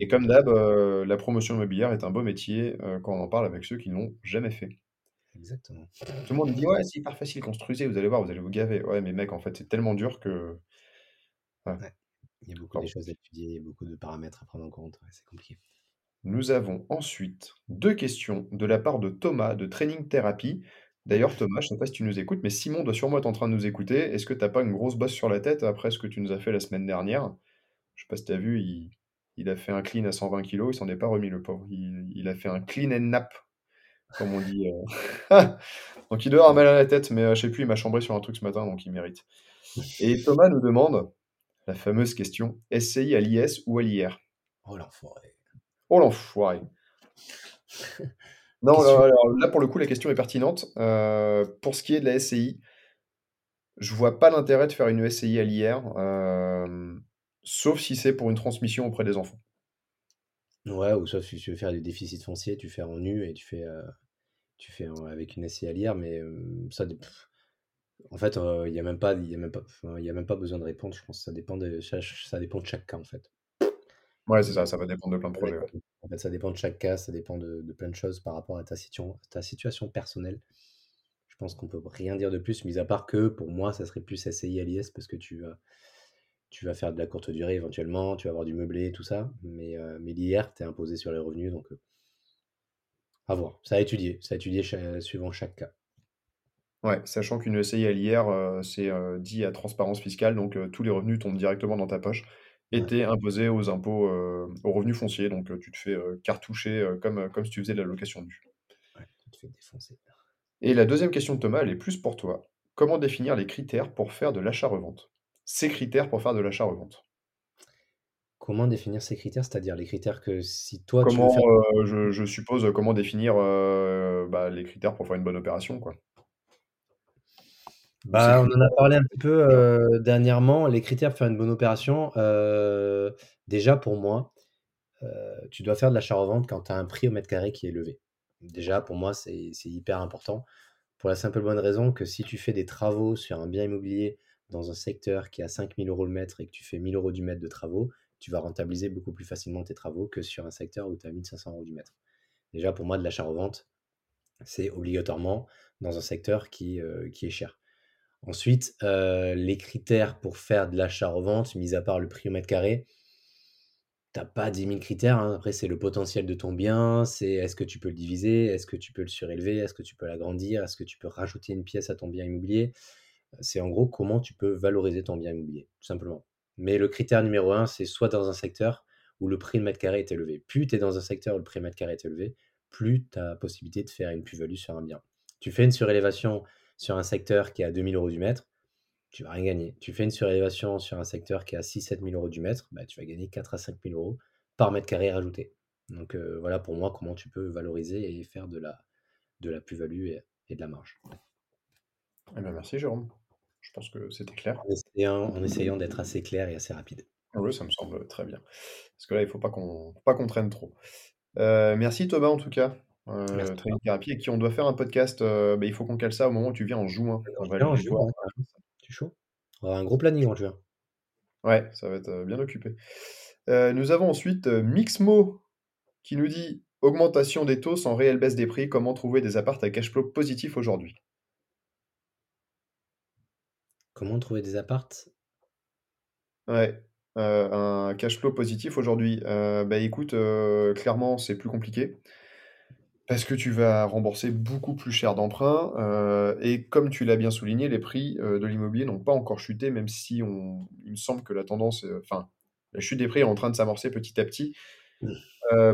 et comme d'hab, la promotion immobilière est un beau métier quand on en parle avec ceux qui ne l'ont jamais fait. Exactement. Tout le monde dit ouais, c'est hyper facile, construisez, vous allez voir, vous allez vous gaver. Ouais, mais mec, en fait, c'est tellement dur que. Il y a beaucoup de choses à étudier, beaucoup de paramètres à prendre en compte. c'est compliqué. Nous avons ensuite deux questions de la part de Thomas de Training Therapy. D'ailleurs, Thomas, je ne sais pas si tu nous écoutes, mais Simon doit sûrement être en train de nous écouter. Est-ce que tu n'as pas une grosse bosse sur la tête après ce que tu nous as fait la semaine dernière? Je ne sais pas si tu as vu, il, a fait un clean à 120 kg, il s'en est pas remis, le pauvre. Il, a fait un clean and nap, comme on dit. Euh. donc il doit avoir mal à la tête, mais je euh, je sais plus, il m'a chambré sur un truc ce matin, donc il mérite. Et Thomas nous demande la fameuse question SCI à l'IS ou à l'IR Oh l'enfoiré. Oh l'enfoiré. non, là, pour le coup, la question est pertinente. Euh, pour ce qui est de la SCI, je vois pas l'intérêt de faire une SCI à l'IR, euh, sauf si c'est pour une transmission auprès des enfants. Ouais, ou sauf si tu veux faire du déficit foncier, tu fais en nu et tu fais, euh, tu fais avec une SCI à l'IR, mais ça, en fait, il n'y a même pas, a même pas, il a même pas besoin de répondre. Je pense ça dépend de, ça dépend de chaque cas en fait. Ouais, c'est ça, ça va dépendre de plein de projets, En fait, ça dépend de chaque cas, ça dépend de, plein de choses par rapport à ta, ta situation personnelle. Je pense qu'on peut rien dire de plus, mis à part que pour moi, ça serait plus SCI à l'IS parce que tu vas, tu vas faire de la courte durée éventuellement, tu vas avoir du meublé, tout ça. Mais, euh, mais l'IR, tu es imposé sur les revenus, donc euh, à voir. Ça a étudié, ça a étudié suivant chaque cas. Ouais, sachant qu'une SCI à l'IR, euh, c'est dit à transparence fiscale, donc tous les revenus tombent directement dans ta poche était imposé aux impôts, euh, aux revenus fonciers. Donc, tu te fais cartoucher comme, comme si tu faisais de la location de vue. tu te fais défoncer. Et la deuxième question de Thomas, elle est plus pour toi. Comment définir les critères pour faire de l'achat-revente? Ces critères pour faire de l'achat-revente Comment définir ces critères? C'est-à-dire les critères que si toi tu veux faire... je, je, suppose comment définir bah, les critères pour faire une bonne opération, quoi. Bah, on en a parlé un petit peu dernièrement. Les critères pour faire une bonne opération, déjà pour moi, tu dois faire de l'achat-revente quand tu as un prix au mètre carré qui est élevé. Déjà, pour moi, c'est hyper important. Pour la simple bonne raison que si tu fais des travaux sur un bien immobilier dans un secteur qui a 5000 euros le mètre et que tu fais 1000 euros du mètre de travaux, tu vas rentabiliser beaucoup plus facilement tes travaux que sur un secteur où tu as 1500 euros du mètre. Déjà, pour moi, de l'achat-revente, c'est obligatoirement dans un secteur qui, qui est cher. Ensuite, euh, les critères pour faire de l'achat-revente, mis à part le prix au mètre carré, tu n'as pas 10 000 critères. Hein. Après, c'est le potentiel de ton bien, c'est est-ce que tu peux le diviser, est-ce que tu peux le surélever, est-ce que tu peux l'agrandir, est-ce que tu peux rajouter une pièce à ton bien immobilier. C'est en gros comment tu peux valoriser ton bien immobilier, tout simplement. Mais le critère numéro un, c'est soit dans un secteur où le prix de mètre carré est élevé. Plus tu es dans un secteur où le prix de mètre carré est élevé, plus tu as possibilité de faire une plus-value sur un bien. Tu fais une surélévation sur un secteur qui est à 2000 euros du mètre, tu vas rien gagner. Tu fais une surélévation sur un secteur qui est à 6-7 000 euros du mètre, bah, tu vas gagner 4 à 5 000 euros par mètre carré rajouté. Donc euh, voilà pour moi comment tu peux valoriser et faire de la, de la plus-value et, de la marge. Eh ben, merci Jérôme. Je pense que c'était clair. En essayant, d'être assez clair et assez rapide. Ah oui, ça me semble très bien. Parce que là, il ne faut pas qu'on traîne trop. Euh, merci Thomas en tout cas. Euh, training thérapie, et qui on doit faire un podcast. Euh, bah, il faut qu'on cale ça au moment où tu viens en juin. On va en juin, Tu es chaud? On aura un gros planning en juin. Ouais, ça va être euh, bien occupé. nous avons ensuite Mixmo qui nous dit augmentation des taux sans réelle baisse des prix. Comment trouver des apparts à cash flow positif aujourd'hui? Comment trouver des apparts? Ouais, un cash flow positif aujourd'hui. bah écoute, clairement, c'est plus compliqué. Parce que tu vas rembourser beaucoup plus cher d'emprunt, euh, et comme tu l'as bien souligné, les prix, euh, de l'immobilier n'ont pas encore chuté, même si on il me semble que la tendance, enfin, la chute des prix est en train de s'amorcer petit à petit.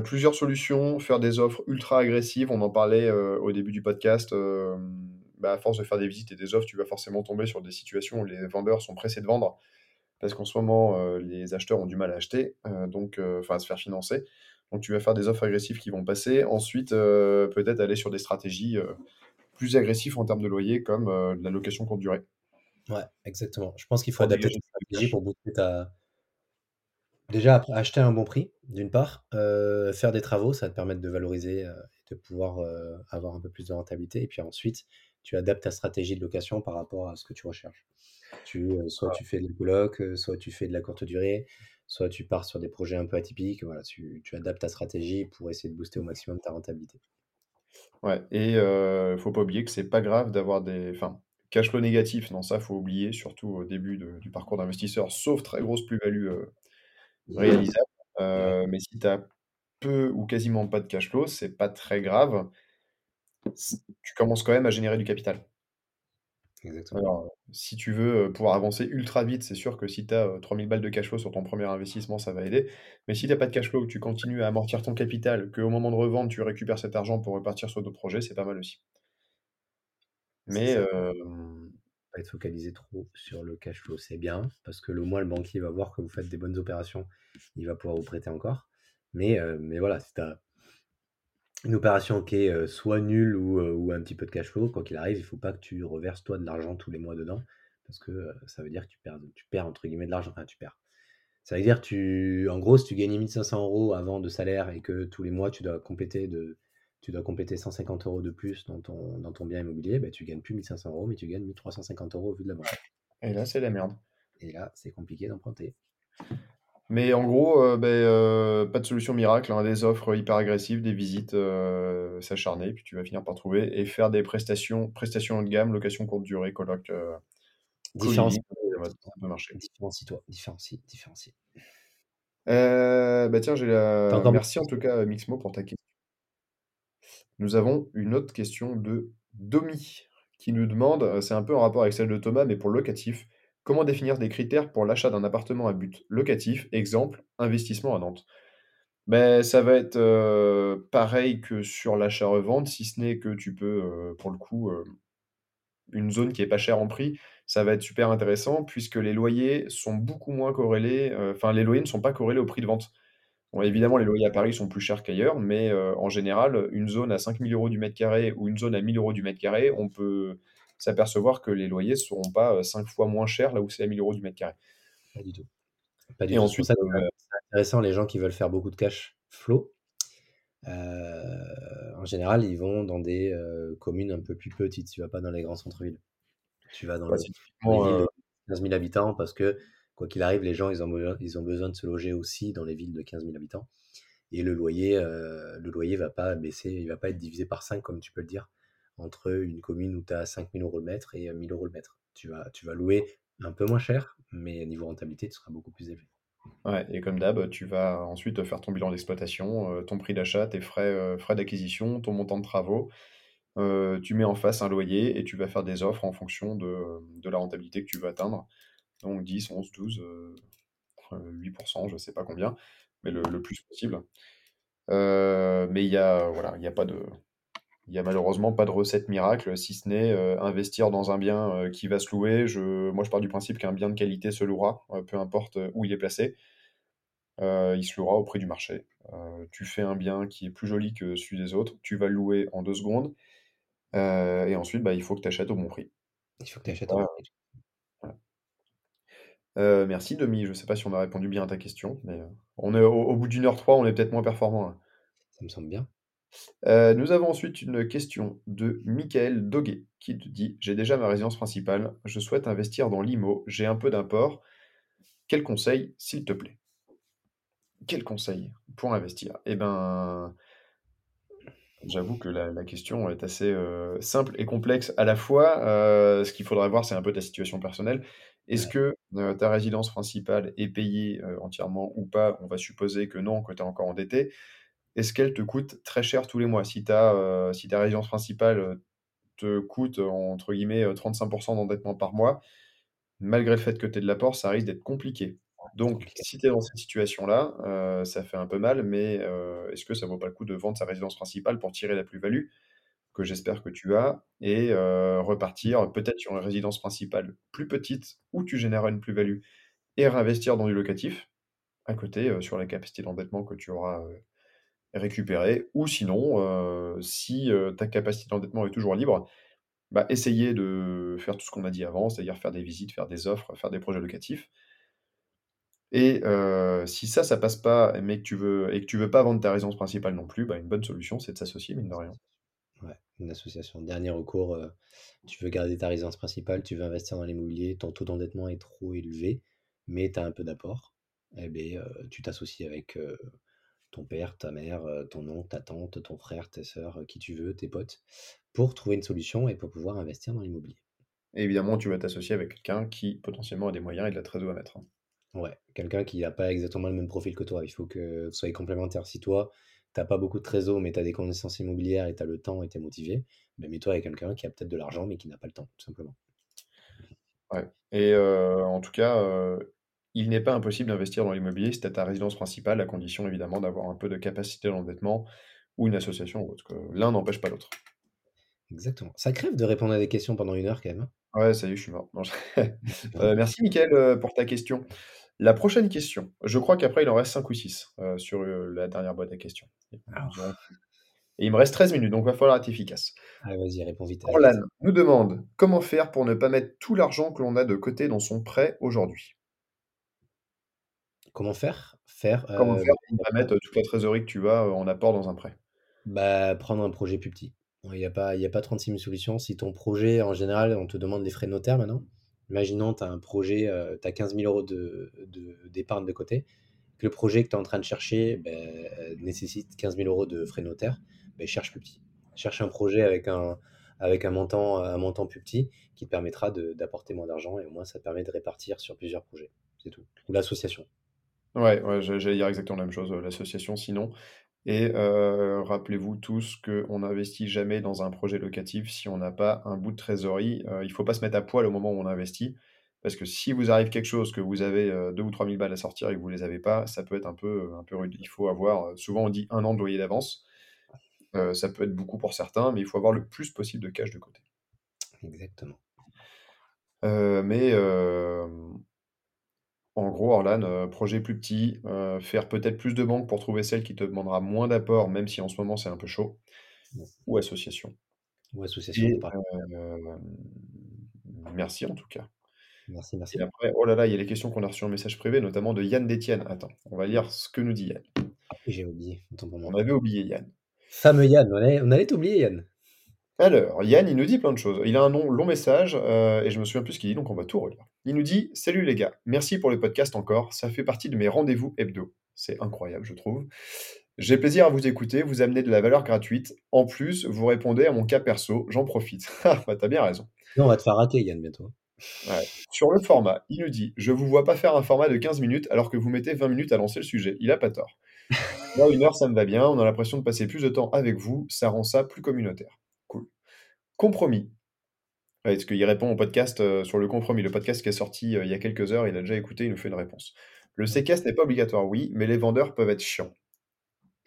Plusieurs solutions, faire des offres ultra agressives. On en parlait, au début du podcast, bah, à force de faire des visites et des offres, tu vas forcément tomber sur des situations où les vendeurs sont pressés de vendre. Parce qu'en ce moment, les acheteurs ont du mal à acheter, donc enfin à se faire financer. Donc tu vas faire des offres agressives qui vont passer. Ensuite, heu, peut-être aller sur des stratégies, heu, plus agressives en termes de loyer comme, de la location courte durée. Ouais, exactement. Je pense qu'il faut adapter ta stratégie pour booster ta déjà acheter à un bon prix, d'une part, faire des travaux, ça va te permettre de valoriser, et de pouvoir, avoir un peu plus de rentabilité et puis ensuite, tu adaptes ta stratégie de location par rapport à ce que tu recherches. Tu, soit tu fais de la coloc, soit tu fais de la courte durée, soit tu pars sur des projets un peu atypiques, voilà, tu tu adaptes ta stratégie pour essayer de booster au maximum ta rentabilité. Ouais et heu, faut pas oublier que c'est pas grave d'avoir des enfin, cash flow négatif, non, ça, faut oublier, surtout au début de du parcours d'investisseur, sauf très grosse plus-value, réalisable. Mais si tu as peu ou quasiment pas de cash flow, c'est pas très grave. Tu commences quand même à générer du capital. Exactement. Alors, si tu veux, pouvoir avancer ultra vite, c'est sûr que si tu as, heu, 3 000 balles de cash flow sur ton premier investissement, ça va aider. Mais si tu as pas de cash flow, que tu continues à amortir ton capital, qu'au moment de revendre, tu récupères cet argent pour repartir sur d'autres projets, c'est pas mal aussi. Mais, hem Pas être focalisé trop sur le cash flow, c'est bien parce que le moins le banquier va voir que vous faites des bonnes opérations, il va pouvoir vous prêter encore. Mais, mais voilà, si tu as une opération qui est, heu, soit nulle ou, heu, ou un petit peu de cash flow, quoi qu'il arrive, il faut pas que tu reverses toi de l'argent tous les mois dedans parce que, heu, ça veut dire que tu perds tu perds entre guillemets «de l'argent», enfin tu perds. Ça veut dire tu en gros, si tu gagnais 1 500 € avant de salaire et que tous les mois tu dois compléter de tu dois compléter 150 € de plus dans ton dans ton bien immobilier, bah, tu gagnes plus 1 500 €, mais tu gagnes 1 350 € au vu de la banque. et là, c'est la merde. Et là, c'est compliqué d'emprunter. Mais en gros, heu, beh, heu, pas de solution miracle, hein, des offres hyper agressives, des visites, heu, s'acharner, puis tu vas finir par trouver et faire des prestations prestations haut de gamme, location courte durée, heu, co-living, Différencie différencie-toi, différencie, différencie. Bah, tiens, j'ai la merci en tout cas, Mixmo, pour ta question. Nous avons une autre question de Domi qui nous demande, c'est un peu en rapport avec celle de Thomas, mais pour le locatif: «Comment définir des critères pour l'achat d'un appartement à but locatif? Exemple, investissement à Nantes». Beh, ça va être, heu, pareil que sur l'achat-revente, si ce n'est que tu peux, heu, pour le coup, heu, une zone qui est pas chère en prix, ça va être super intéressant puisque les loyers sont beaucoup moins corrélés, enfin les loyers ne sont pas corrélés au prix de vente. Évidemment, les loyers à Paris sont plus chers qu'ailleurs, mais en général, une zone à 5 000 € du mètre carré ou une zone à 1 000 € du mètre carré, on peut s'apercevoir que les loyers seront pas, heu, 5 fois moins chers là où c'est à 1 000 € du mètre carré. Pas du tout. Pas du Et tout. Ensuite, que c'est intéressant les gens qui veulent faire beaucoup de cash flow. Heu, en général, ils vont dans des, communes un peu plus petites. Tu vas pas dans les grands centres-villes. Tu vas dans les villes de 15 000 habitants parce que, quoi qu'il arrive, les gens, ils ont besoin ils ont besoin de se loger aussi dans les villes de 15 000 habitants et le loyer, heu, le loyer va pas baisser, il va pas être divisé par 5 comme tu peux le dire, entre une commune où tu as 5 000 € le mètre et 1 000 € le mètre. Tu vas louer un peu moins cher, mais niveau rentabilité, tu seras beaucoup plus élevé. ouais et comme d'hab, tu vas ensuite faire ton bilan d'exploitation, heu, ton prix d'achat, tes frais, heu, frais d'acquisition, ton montant de travaux. Tu mets en face un loyer et tu vas faire des offres en fonction de, la rentabilité que tu veux atteindre. Donc 10-11-12, heu, heu, 8% je sais pas combien, mais le plus possible. Mais il y a, voilà, il y a pas de il y a malheureusement pas de recette miracle, si ce n'est, heu, investir dans un bien, heu, qui va se louer. Je moi, je pars du principe qu'un bien de qualité se louera, heu, peu importe, où il est placé. Il se louera au prix du marché. Tu fais un bien qui est plus joli que celui des autres, tu vas le louer en 2 secondes, et ensuite, bah, il faut que tu achètes au bon prix Il faut que tu achètes au bon prix. voilà. Merci Demi, je sais pas si on a répondu bien à ta question, mais, on est au au bout d'1 heure 3, on est peut-être moins performant, là. Ça me semble bien. Heu, nous avons ensuite une question de Michael Doguet qui te dit: «J'ai déjà ma résidence principale, je souhaite investir dans l'IMO, j'ai un peu d'apport. Quel conseil, s'il te plaît?» Quel conseil pour investir? Eh ben, j'avoue que la la question est assez, heu, simple et complexe à la fois. Heu, ce qu'il faudrait voir, c'est un peu ta situation personnelle. Est-ce que, ta résidence principale est payée, entièrement ou pas? On va supposer que non, que tu es encore endetté. Est-ce qu'elle te coûte très cher tous les mois? Si as, si ta résidence principale, heu, te coûte, euh, entre guillemets, heu, 35% d'endettement par mois, malgré le fait que tu aies de l'apport, ça risque d'être compliqué. Donc si tu es dans cette situation-là, ça fait un peu mal, mais est-ce que ça vaut pas le coup de vendre sa résidence principale pour tirer la plus-value, que j'espère que tu as et repartir peut-être sur une résidence principale plus petite où tu généreras une plus-value et réinvestir dans du locatif à côté, sur la capacité d'endettement que tu auras, heu, récupérée ou sinon, heu, si, heu, ta capacité d'endettement est toujours libre, bah, essayer de faire tout ce qu'on a dit avant, c'est-à-dire faire des visites, faire des offres, faire des projets locatifs et heu, si ça, ça passe pas, mais que tu veux et que tu veux pas vendre ta résidence principale non plus, bah, une bonne solution, c'est de s'associer, mine de rien. Ouais, une association. Dernier recours, tu veux garder ta résidence principale, tu veux investir dans l'immobilier, ton taux d'endettement est trop élevé, mais tu as un peu d'apport beh, heu, tu t'associes avec, ton père, ta mère, heu, ton oncle, ta tante, ton frère, tes sœurs, heu, qui tu veux, tes potes, pour trouver une solution et pour pouvoir investir dans l'immobilier. Et évidemment, tu vas t'associer avec quelqu'un qui, potentiellement, a des moyens et de la trésor à mettre, hein. Ouais, quelqu'un qui a pas exactement le même profil que toi. Il faut que vous soyez complémentaires. Si toi, tu pas beaucoup de trésor, mais tu as des connaissances immobilières et tu as le temps et tu es motivé, bah, mets-toi avec quelqu'un qui a peut-être de l'argent, mais qui n'a pas le temps, tout simplement. Ouais et heu, en tout cas, heu, il n'est pas impossible d'investir dans l'immobilier si tu as ta résidence principale, à condition évidemment d'avoir un peu de capacité d'endettement ou une association ou autre, l'un n'empêche pas l'autre. Exactement. Ça crève de répondre à des questions pendant une heure quand même, hein. Ouais, ça y est, je suis mort. Non, je heu, merci Mickaël, heu, pour ta question. La prochaine question, je crois qu'après il en reste 5 ou 6, heu, sur, la dernière boîte à questions. Alors, et il me reste 13 minutes, donc va falloir être efficace. allez, vas-y, réponds vite. Orlan nous demande: «Comment faire pour ne pas mettre tout l'argent que l'on a de côté dans son prêt aujourd'hui?» Comment faire? Faire, Comment heu, faire pour mettre, heu, toute la trésorerie que tu as, heu, en apport dans un prêt? bah, prendre un projet plus petit. Il y a pas il y a pas 36 000 solutions. Si ton projet, en général, on te demande des frais de notaire maintenant. Imaginons, tu as un projet, heu, tu as 15 000 € de de d'épargne de côté, que le projet que tu es en train de chercher, heu, nécessite 15 000 € de frais de notaire, beh, cherche plus petit. Cherche un projet avec un avec un montant, un montant plus petit qui te permettra de d'apporter moins d'argent et au moins ça te permet de répartir sur plusieurs projets. C'est tout. Ou l'association. Ouais, ouais, j'allais j'allais dire exactement la même chose, heu, l'association sinon et heu, rappelez-vous tous qu'on n'investit jamais dans un projet locatif si on n'a pas un bout de trésorerie. Heu, il faut pas se mettre à poil au moment où on investit, parce que si vous arrive quelque chose, que vous avez, heu, 2 ou trois mille balles à sortir et que vous les avez pas, ça peut être un peu, heu, un peu rude. Il faut avoir, heu, souvent on dit un an de loyer d'avance. Heu, ça peut être beaucoup pour certains, mais il faut avoir le plus possible de cash de côté. Exactement. Heu, mais hem En gros, Orlan, heu, projet plus petit, heu, faire peut-être plus de banques pour trouver celle qui te demandera moins d'apport, même si en ce moment c'est un peu chaud, ou association Ou association et hem, merci en tout cas Merci, et merci. après, oh là là, il y a les questions qu'on a reçues en message privé, notamment de Yann Détienne. Attends, on va lire ce que nous dit Yann. Ah oui, j'ai oublié, autant pour On moi. avait oublié Yann. Fameux Yann, on allait on allait t'oublier Yann. Alors, Yann, il nous dit plein de choses. Il a un long long message, heu et je me souviens plus ce qu'il dit, donc on va tout relire. Il nous dit: «Salut les gars, merci pour le podcast encore, ça fait partie de mes rendez-vous hebdo». C'est incroyable, je trouve. J'ai plaisir à vous écouter, vous amenez de la valeur gratuite. En plus, vous répondez à mon cas perso, j'en profite. Ah, bah, tu bien raison. Non, on va te faire rater Yann bientôt. Ouais. Sur le format, il nous dit: «Je vous vois pas faire un format de 15 minutes alors que vous mettez 20 minutes à lancer le sujet». Il a pas tort. Moi, 1 heure, ça me va bien, on a l'impression de passer plus de temps avec vous, ça rend ça plus communautaire. Cool. Compromis. Ouais, parce qu'il répond au podcast, heu, sur le compromis. Le podcast qui est sorti, heu, il y a quelques heures, il a déjà écouté, il nous fait une réponse. Le séquestre n'est pas obligatoire, oui, mais les vendeurs peuvent être chiants.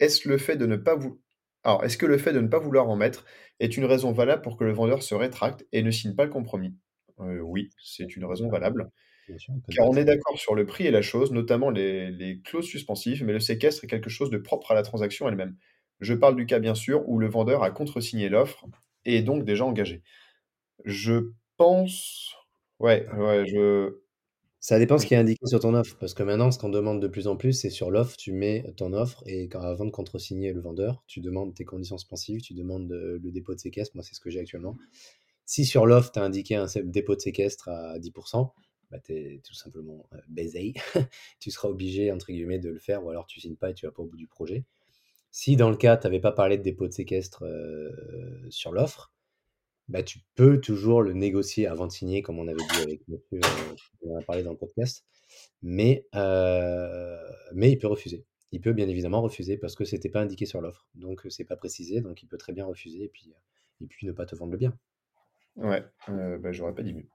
Est-ce le fait de ne pas vou alors, est-ce que le fait de ne pas vouloir en mettre est une raison valable pour que le vendeur se rétracte et ne signe pas le compromis? Heu, oui, c'est une raison valable, sûr, car on est d'accord sur le prix et la chose, notamment les les clauses suspensives, mais le séquestre est quelque chose de propre à la transaction elle-même. Je parle du cas, bien sûr, où le vendeur a contresigné l'offre et est donc déjà engagé. Je pense ouais, ouais, je Ça dépend ce qui est indiqué sur ton offre, parce que maintenant, ce qu'on demande de plus en plus, c'est sur l'offre, tu mets ton offre et quand avant de contresigner le vendeur, tu demandes tes conditions suspensives, tu demandes, heu, le dépôt de séquestre. Moi, c'est ce que j'ai actuellement. Si sur l'offre, tu as indiqué un sé dépôt de séquestre à 10% bah, tu es tout simplement, heu, baisé. Tu seras obligé, entre guillemets, de le faire ou alors tu signes pas et tu vas pas au bout du projet. Si dans le cas, tu avais pas parlé de dépôt de séquestre, heu, sur l'offre, bah, tu peux toujours le négocier avant de signer, comme on avait dit avec monsieur, heu, on a parlé dans le podcast. Mais, heu, mais il peut refuser. Il peut bien évidemment refuser parce que c'était pas indiqué sur l'offre. Donc, heu, c'est pas précisé, donc il peut très bien refuser et puis, ne pas te vendre le bien. ouais, heu, bah, j'aurais pas dit mieux.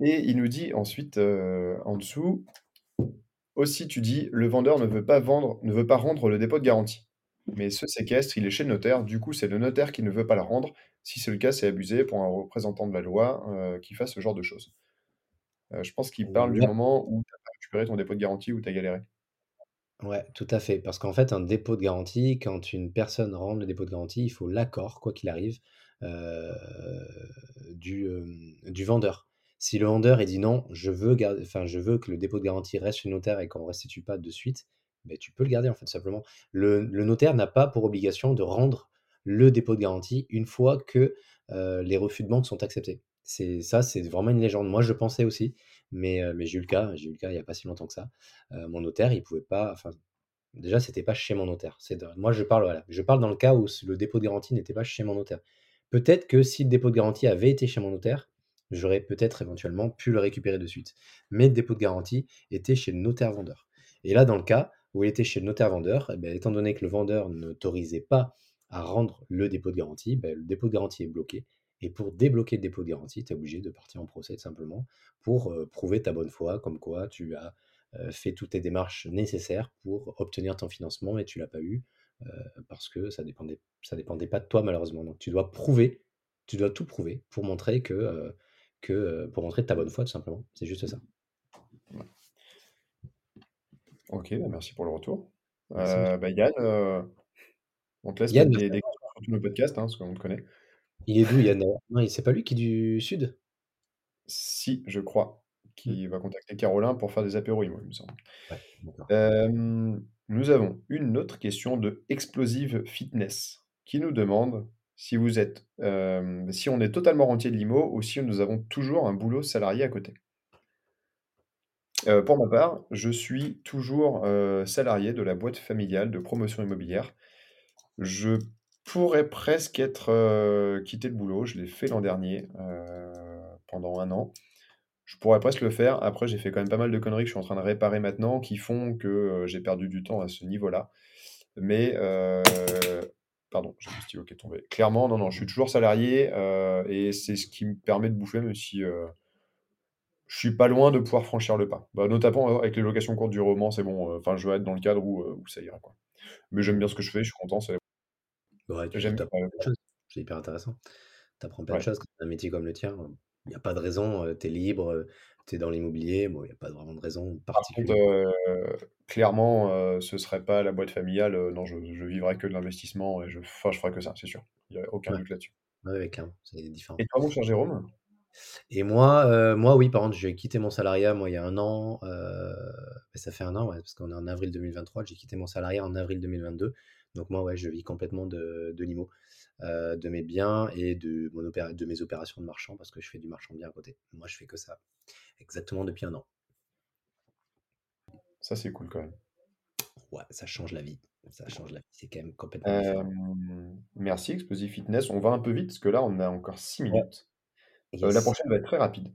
Et il nous dit ensuite, en dessous, Aussi, tu dis, le vendeur ne veut pas vendre, ne veut pas rendre le dépôt de garantie. Mais ce séquestre, il est chez le notaire. Du coup, c'est le notaire qui ne veut pas le rendre. Si c'est le cas, c'est abusé pour un représentant de la loi euh, qui fasse ce genre de choses. Euh, je pense qu'il parle du moment où tu as récupéré ton dépôt de garantie ou tu as galéré. Ouais, tout à fait. Parce qu'en fait, un dépôt de garantie, quand une personne rend le dépôt de garantie, il faut l'accord, quoi qu'il arrive, euh, du, du vendeur. Si le vendeur dit non, je veux, garder, enfin, je veux que le dépôt de garantie reste chez le notaire et qu'on ne restitue pas de suite, ben, tu peux le garder en fait, simplement. Le, notaire n'a pas pour obligation de rendre le dépôt de garantie une fois que les refus de banque sont acceptés. C'est ça, c'est vraiment une légende. Moi, je pensais aussi, mais, mais j'ai eu le cas, j'ai eu le cas il n'y a pas si longtemps que ça. mon notaire, il pouvait pas, enfin, déjà, c'était pas chez mon notaire. C'est moi, je parle, voilà, je parle dans le cas où le dépôt de garantie n'était pas chez mon notaire. Peut-être que si le dépôt de garantie avait été chez mon notaire, j'aurais peut-être éventuellement pu le récupérer de suite. Mais le dépôt de garantie était chez le notaire vendeur. Et là, dans le cas où il était chez le notaire vendeur, eh ben, étant donné que le vendeur n'autorisait pas à rendre le dépôt de garantie, ben, le dépôt de garantie est bloqué. Et pour débloquer le dépôt de garantie, tu es obligé de partir en procès simplement pour euh, prouver ta bonne foi, comme quoi tu as euh, fait toutes tes démarches nécessaires pour obtenir ton financement et tu l'as pas eu euh, parce que ça dépendait, ça dépendait pas de toi malheureusement. Donc tu dois prouver, tu dois tout prouver pour montrer pour montrer ta bonne foi tout simplement. C'est juste ça. Ok, bah, merci pour le retour. Bah, Yann, on te laisse Yann, des, questions sur tous nos podcasts, hein, parce qu'on te connaît. Il est d'où Yann Non, c'est pas lui qui est du sud? Si, je crois, qui mmh. va contacter Carolin pour faire des apéros, il me semble. nous avons une autre question de Explosive Fitness qui nous demande si vous êtes, si on est totalement rentier de l'IMO ou si nous avons toujours un boulot salarié à côté. Pour ma part, je suis toujours salarié de la boîte familiale de promotion immobilière. Je pourrais presque être quitté le boulot. Je l'ai fait l'an dernier pendant un an. Je pourrais presque le faire. Après, j'ai fait quand même pas mal de conneries que je suis en train de réparer maintenant qui font que j'ai perdu du temps à ce niveau-là. Mais Pardon, j'ai le stylo qui est tombé. Clairement, non, non, je suis toujours salarié euh, et c'est ce qui me permet de bouffer, même si euh, je suis pas loin de pouvoir franchir le pas. Bah, notamment euh, avec les locations courtes du roman, c'est bon. Enfin, je vais être dans le cadre où, où ça ira. Quoi. Mais j'aime bien ce que je fais, je suis content. C'est ouais, C'est hyper intéressant. Tu apprends plein de choses. un métier comme le tien, il n'y a pas de raison, tu es libre, tu es dans l'immobilier, bon, il n'y a pas vraiment de raison particulière. clairement, ce ne serait pas la boîte familiale, non, je, je vivrais que de l'investissement et je, je ferais que ça, c'est sûr. Il n'y a aucun doute là-dessus. Oui, clairement, c'est différent. Et toi, mon cher Jérôme? Et moi, moi, oui, par contre, j'ai quitté mon salariat, moi, il y a un an, ça fait un an, ouais, parce qu'on est en avril 2023, j'ai quitté mon salariat en avril 2022. Donc moi, ouais, je vis complètement de, de l'IMO. Euh, de mes biens et de, mon de mes opérations de marchand parce que je fais du marchand bien à côté. Moi, je fais que ça exactement depuis un an. Ça, c'est cool quand même. Ouais, ça change la vie. Ça change la vie. C'est quand même complètement différent. Merci, Explosive Fitness. On va un peu vite parce que là, on a encore 6 minutes. Euh, la prochaine va être très rapide.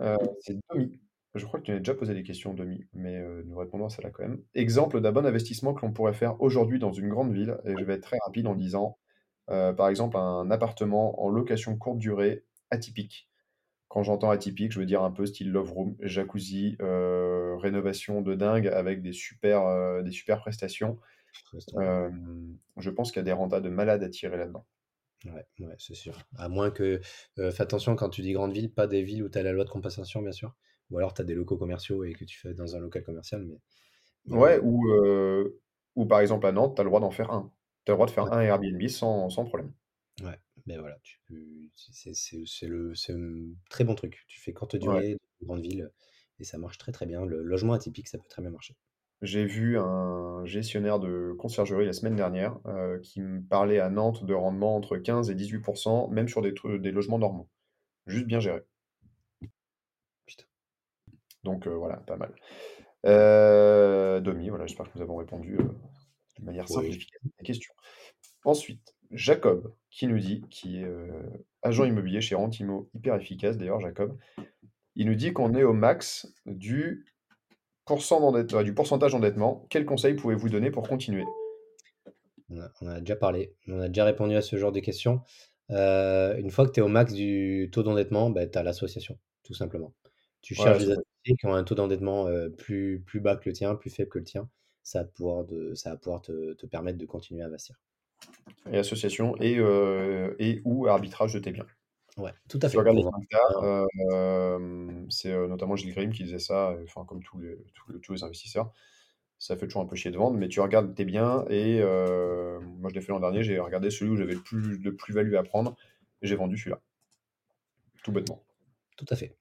Euh, c'est Domi. Je crois que tu as déjà posé des questions, Domi, mais nous répondons à celle-là quand même. Exemple d'un bon investissement que l'on pourrait faire aujourd'hui dans une grande ville. Et je vais être très rapide en disant euh, par exemple, un appartement en location courte durée atypique. Quand j'entends atypique, je veux dire un peu style love room, jacuzzi, euh, rénovation de dingue avec des super, euh, des super prestations. je pense qu'il y a des rentas de malades à tirer là-dedans. Ouais, ouais, c'est sûr. À moins que. fais attention quand tu dis grande ville, pas des villes où tu as la loi de compensation, bien sûr. Ou alors tu as des locaux commerciaux et que tu fais dans un local commercial. Mais, Ouais, ou, ou par exemple à Nantes, tu as le droit d'en faire un. Tu as le droit de faire un Airbnb sans, sans problème. Ouais, ben voilà, c'est le un très bon truc. Tu fais courte durée, dans grande ville, et ça marche très très bien. Le logement atypique, ça peut très bien marcher. J'ai vu un gestionnaire de conciergerie la semaine dernière euh, qui me parlait à Nantes de rendement entre 15 et 18%, même sur des, des logements normaux. Juste bien géré. Putain. Donc euh, voilà, pas mal. Euh, Domi, voilà, j'espère que nous avons répondu de manière simple la question. Ensuite, Jacob qui nous dit, qui est agent immobilier chez Rentimo, hyper efficace d'ailleurs, Jacob, il nous dit qu'on est au max du, du pourcentage d'endettement. Quel conseil pouvez-vous donner pour continuer? On a, déjà parlé, on a déjà répondu à ce genre de questions. Euh, une fois que tu es au max du taux d'endettement, bah, tu as l'association, tout simplement. Tu cherches des associés qui ont un taux d'endettement, plus plus bas que le tien, plus faible que le tien, ça va pouvoir de ça va pouvoir te te permettre de continuer à investir. Et association et heu et ou arbitrage de tes biens. Ouais, tout à fait. tu regardes les Pour 5 cas, hem, c'est, notamment Gilles Grimm qui disait ça, enfin comme tous les tous les tous les investisseurs. Ça fait toujours un peu chier de vendre, mais tu regardes tes biens et heu, moi je l'ai fait l'an dernier, j'ai regardé celui où j'avais le plus de plus-value à prendre et j'ai vendu celui-là. Tout bêtement. Tout à fait.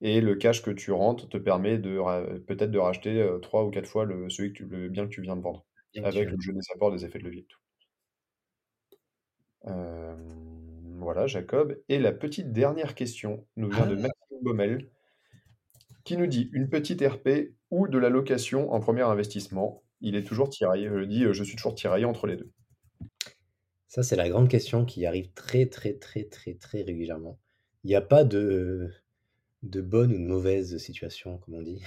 Et le cash que tu rentres te permet de peut-être de racheter, heu, 3 ou 4 fois le celui que tu le bien que tu viens de vendre. Bien Avec le jeu des apports, des effets de levier et tout. Voilà Jacob et la petite dernière question nous vient de Ah! Maxime Baumel qui nous dit: «Une petite RP ou de la location en premier investissement?» il est toujours tiraillé, heu, dit: «Je suis toujours tiraillé entre les 2». Ça, c'est la grande question qui arrive très, très, très, très, très régulièrement. Il y a pas de de bonne ou de mauvaise situation, comme on dit.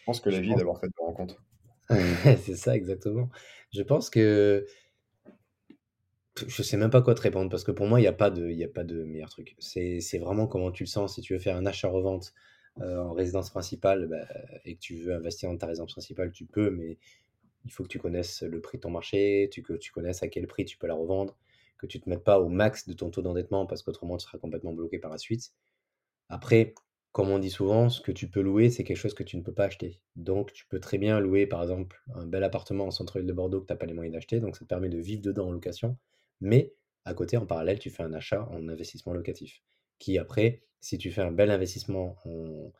Je pense que la Je vie pense d'abord faite de rencontres. c'est ça exactement. Je pense que je sais même pas quoi te répondre parce que pour moi, il y a pas de il a pas de meilleur truc. C'est vraiment comment tu le sens. Si tu veux faire un achat-revente, heu, en résidence principale, bah, et que tu veux investir dans ta résidence principale, tu peux, mais il faut que tu connaisses le prix de ton marché, que tu connaisses à quel prix tu peux la revendre, que tu te mettes pas au max de ton taux d'endettement parce qu'autrement tu seras complètement bloqué par la suite. Après, comme on dit souvent, ce que tu peux louer, c'est quelque chose que tu ne peux pas acheter. Donc tu peux très bien louer, par exemple, un bel appartement en centre-ville de Bordeaux que tu as pas les moyens d'acheter, donc ça te permet de vivre dedans en location. Mais à côté, en parallèle, tu fais un achat en investissement locatif, qui après, si tu fais un bel investissement en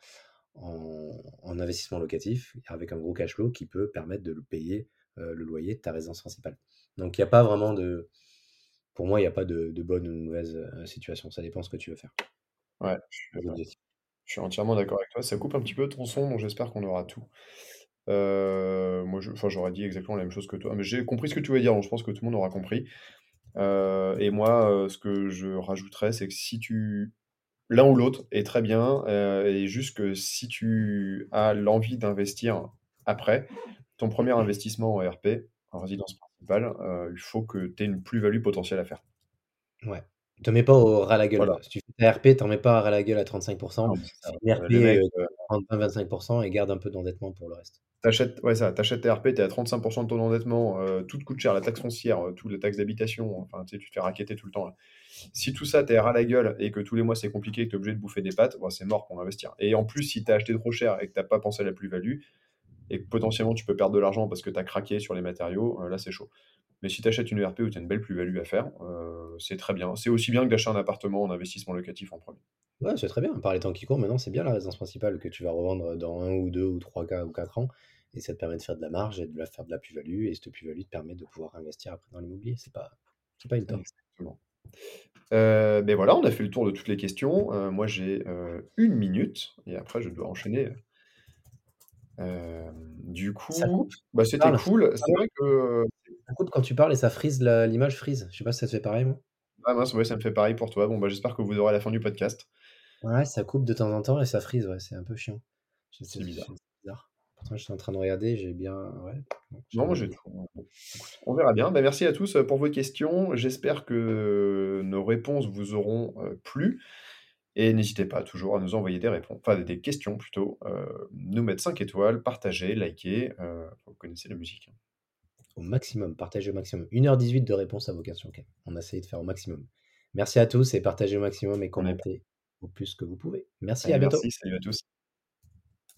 en en investissement locatif, avec un gros cash flow qui peut permettre de le payer, heu, le loyer de ta résidence principale. Donc il y a pas vraiment de pour moi, il y a pas de de bonne ou de mauvaise, heu, situation. Ça dépend ce que tu veux faire. Ouais, je suis, entièrement d'accord avec toi. Ça coupe un petit peu ton son, donc j'espère qu'on aura tout. Heu, moi je enfin j'aurais dit exactement la même chose que toi, mais j'ai compris ce que tu voulais dire, donc je pense que tout le monde aura compris. Heu et moi, heu, ce que je rajouterais, c'est que si tu l'un ou l'autre est très bien, heu et juste que si tu as l'envie d'investir après, ton premier investissement en RP, en résidence principale, il faut que tu aies une plus-value potentielle à faire. Ouais. Te mets pas au ras la gueule, Voilà. Si tu fais ta RP, t'en mets pas ras la gueule à 35 Non, mais c'est ça. Fais une Heu, RP, les mecs, heu, heu 30-20-25% et garde un peu d'endettement pour le reste. Tu achètes ouais, ça, tes RP, tu es à 35% de ton endettement, heu, tout te coûte cher, la taxe foncière, heu, tout, la taxe d'habitation, enfin, tu te fais racketter tout le temps, là. Si tout ça, tu es ras la gueule et que tous les mois c'est compliqué et que tu es obligé de bouffer des pâtes, bah, c'est mort pour investir et en plus, si tu as acheté trop cher et que tu as pas pensé à la plus-value et que potentiellement tu peux perdre de l'argent parce que tu as craqué sur les matériaux, heu, là, c'est chaud. Mais si tu achètes une RP où tu as une belle plus-value à faire, heu, c'est très bien. C'est aussi bien que d'acheter un appartement en investissement locatif en premier. Ouais, c'est très bien. Par les temps qui courent, maintenant, c'est bien la résidence principale que tu vas revendre dans 1 ou 2 ou 3 cas ou 4 ans et ça te permet de faire de la marge et de la faire de la plus-value et cette plus-value te permet de pouvoir investir après dans l'immobilier. C'est pas c'est pas une tort. Exactement. Heu, beh, voilà, on a fait le tour de toutes les questions. Heu, moi, j'ai, 1 minute et après je dois enchaîner. Du coup, bah, c'était cool. C'est vrai que Ça coupe quand tu parles et ça la l'image freeze. Je sais pas si ça te fait pareil, moi? ah mince, ouais, ça me fait pareil pour toi. Bon, bah, j'espère que vous aurez la fin du podcast. Ouais, ça coupe de temps en temps et ça freeze, ouais, c'est un peu chiant. C'est bizarre. bizarre. Pourtant, j'étais en train de regarder, j'ai bien ouais, Non, moi, j'ai tout. On verra bien. Bah, merci à tous, heu, pour vos questions. J'espère que nos réponses vous auront, heu, plu et n'hésitez pas toujours à nous envoyer des répon enfin des questions plutôt, nous mettre 5 étoiles, partager, liker, vous connaissez la musique, hein. Au maximum, partagez au maximum. 1 heure 18 de réponse à vos questions. On a essayé de faire au maximum. Merci à tous et partagez au maximum et commentez au plus que vous pouvez. Merci, à bientôt. merci, salut à tous.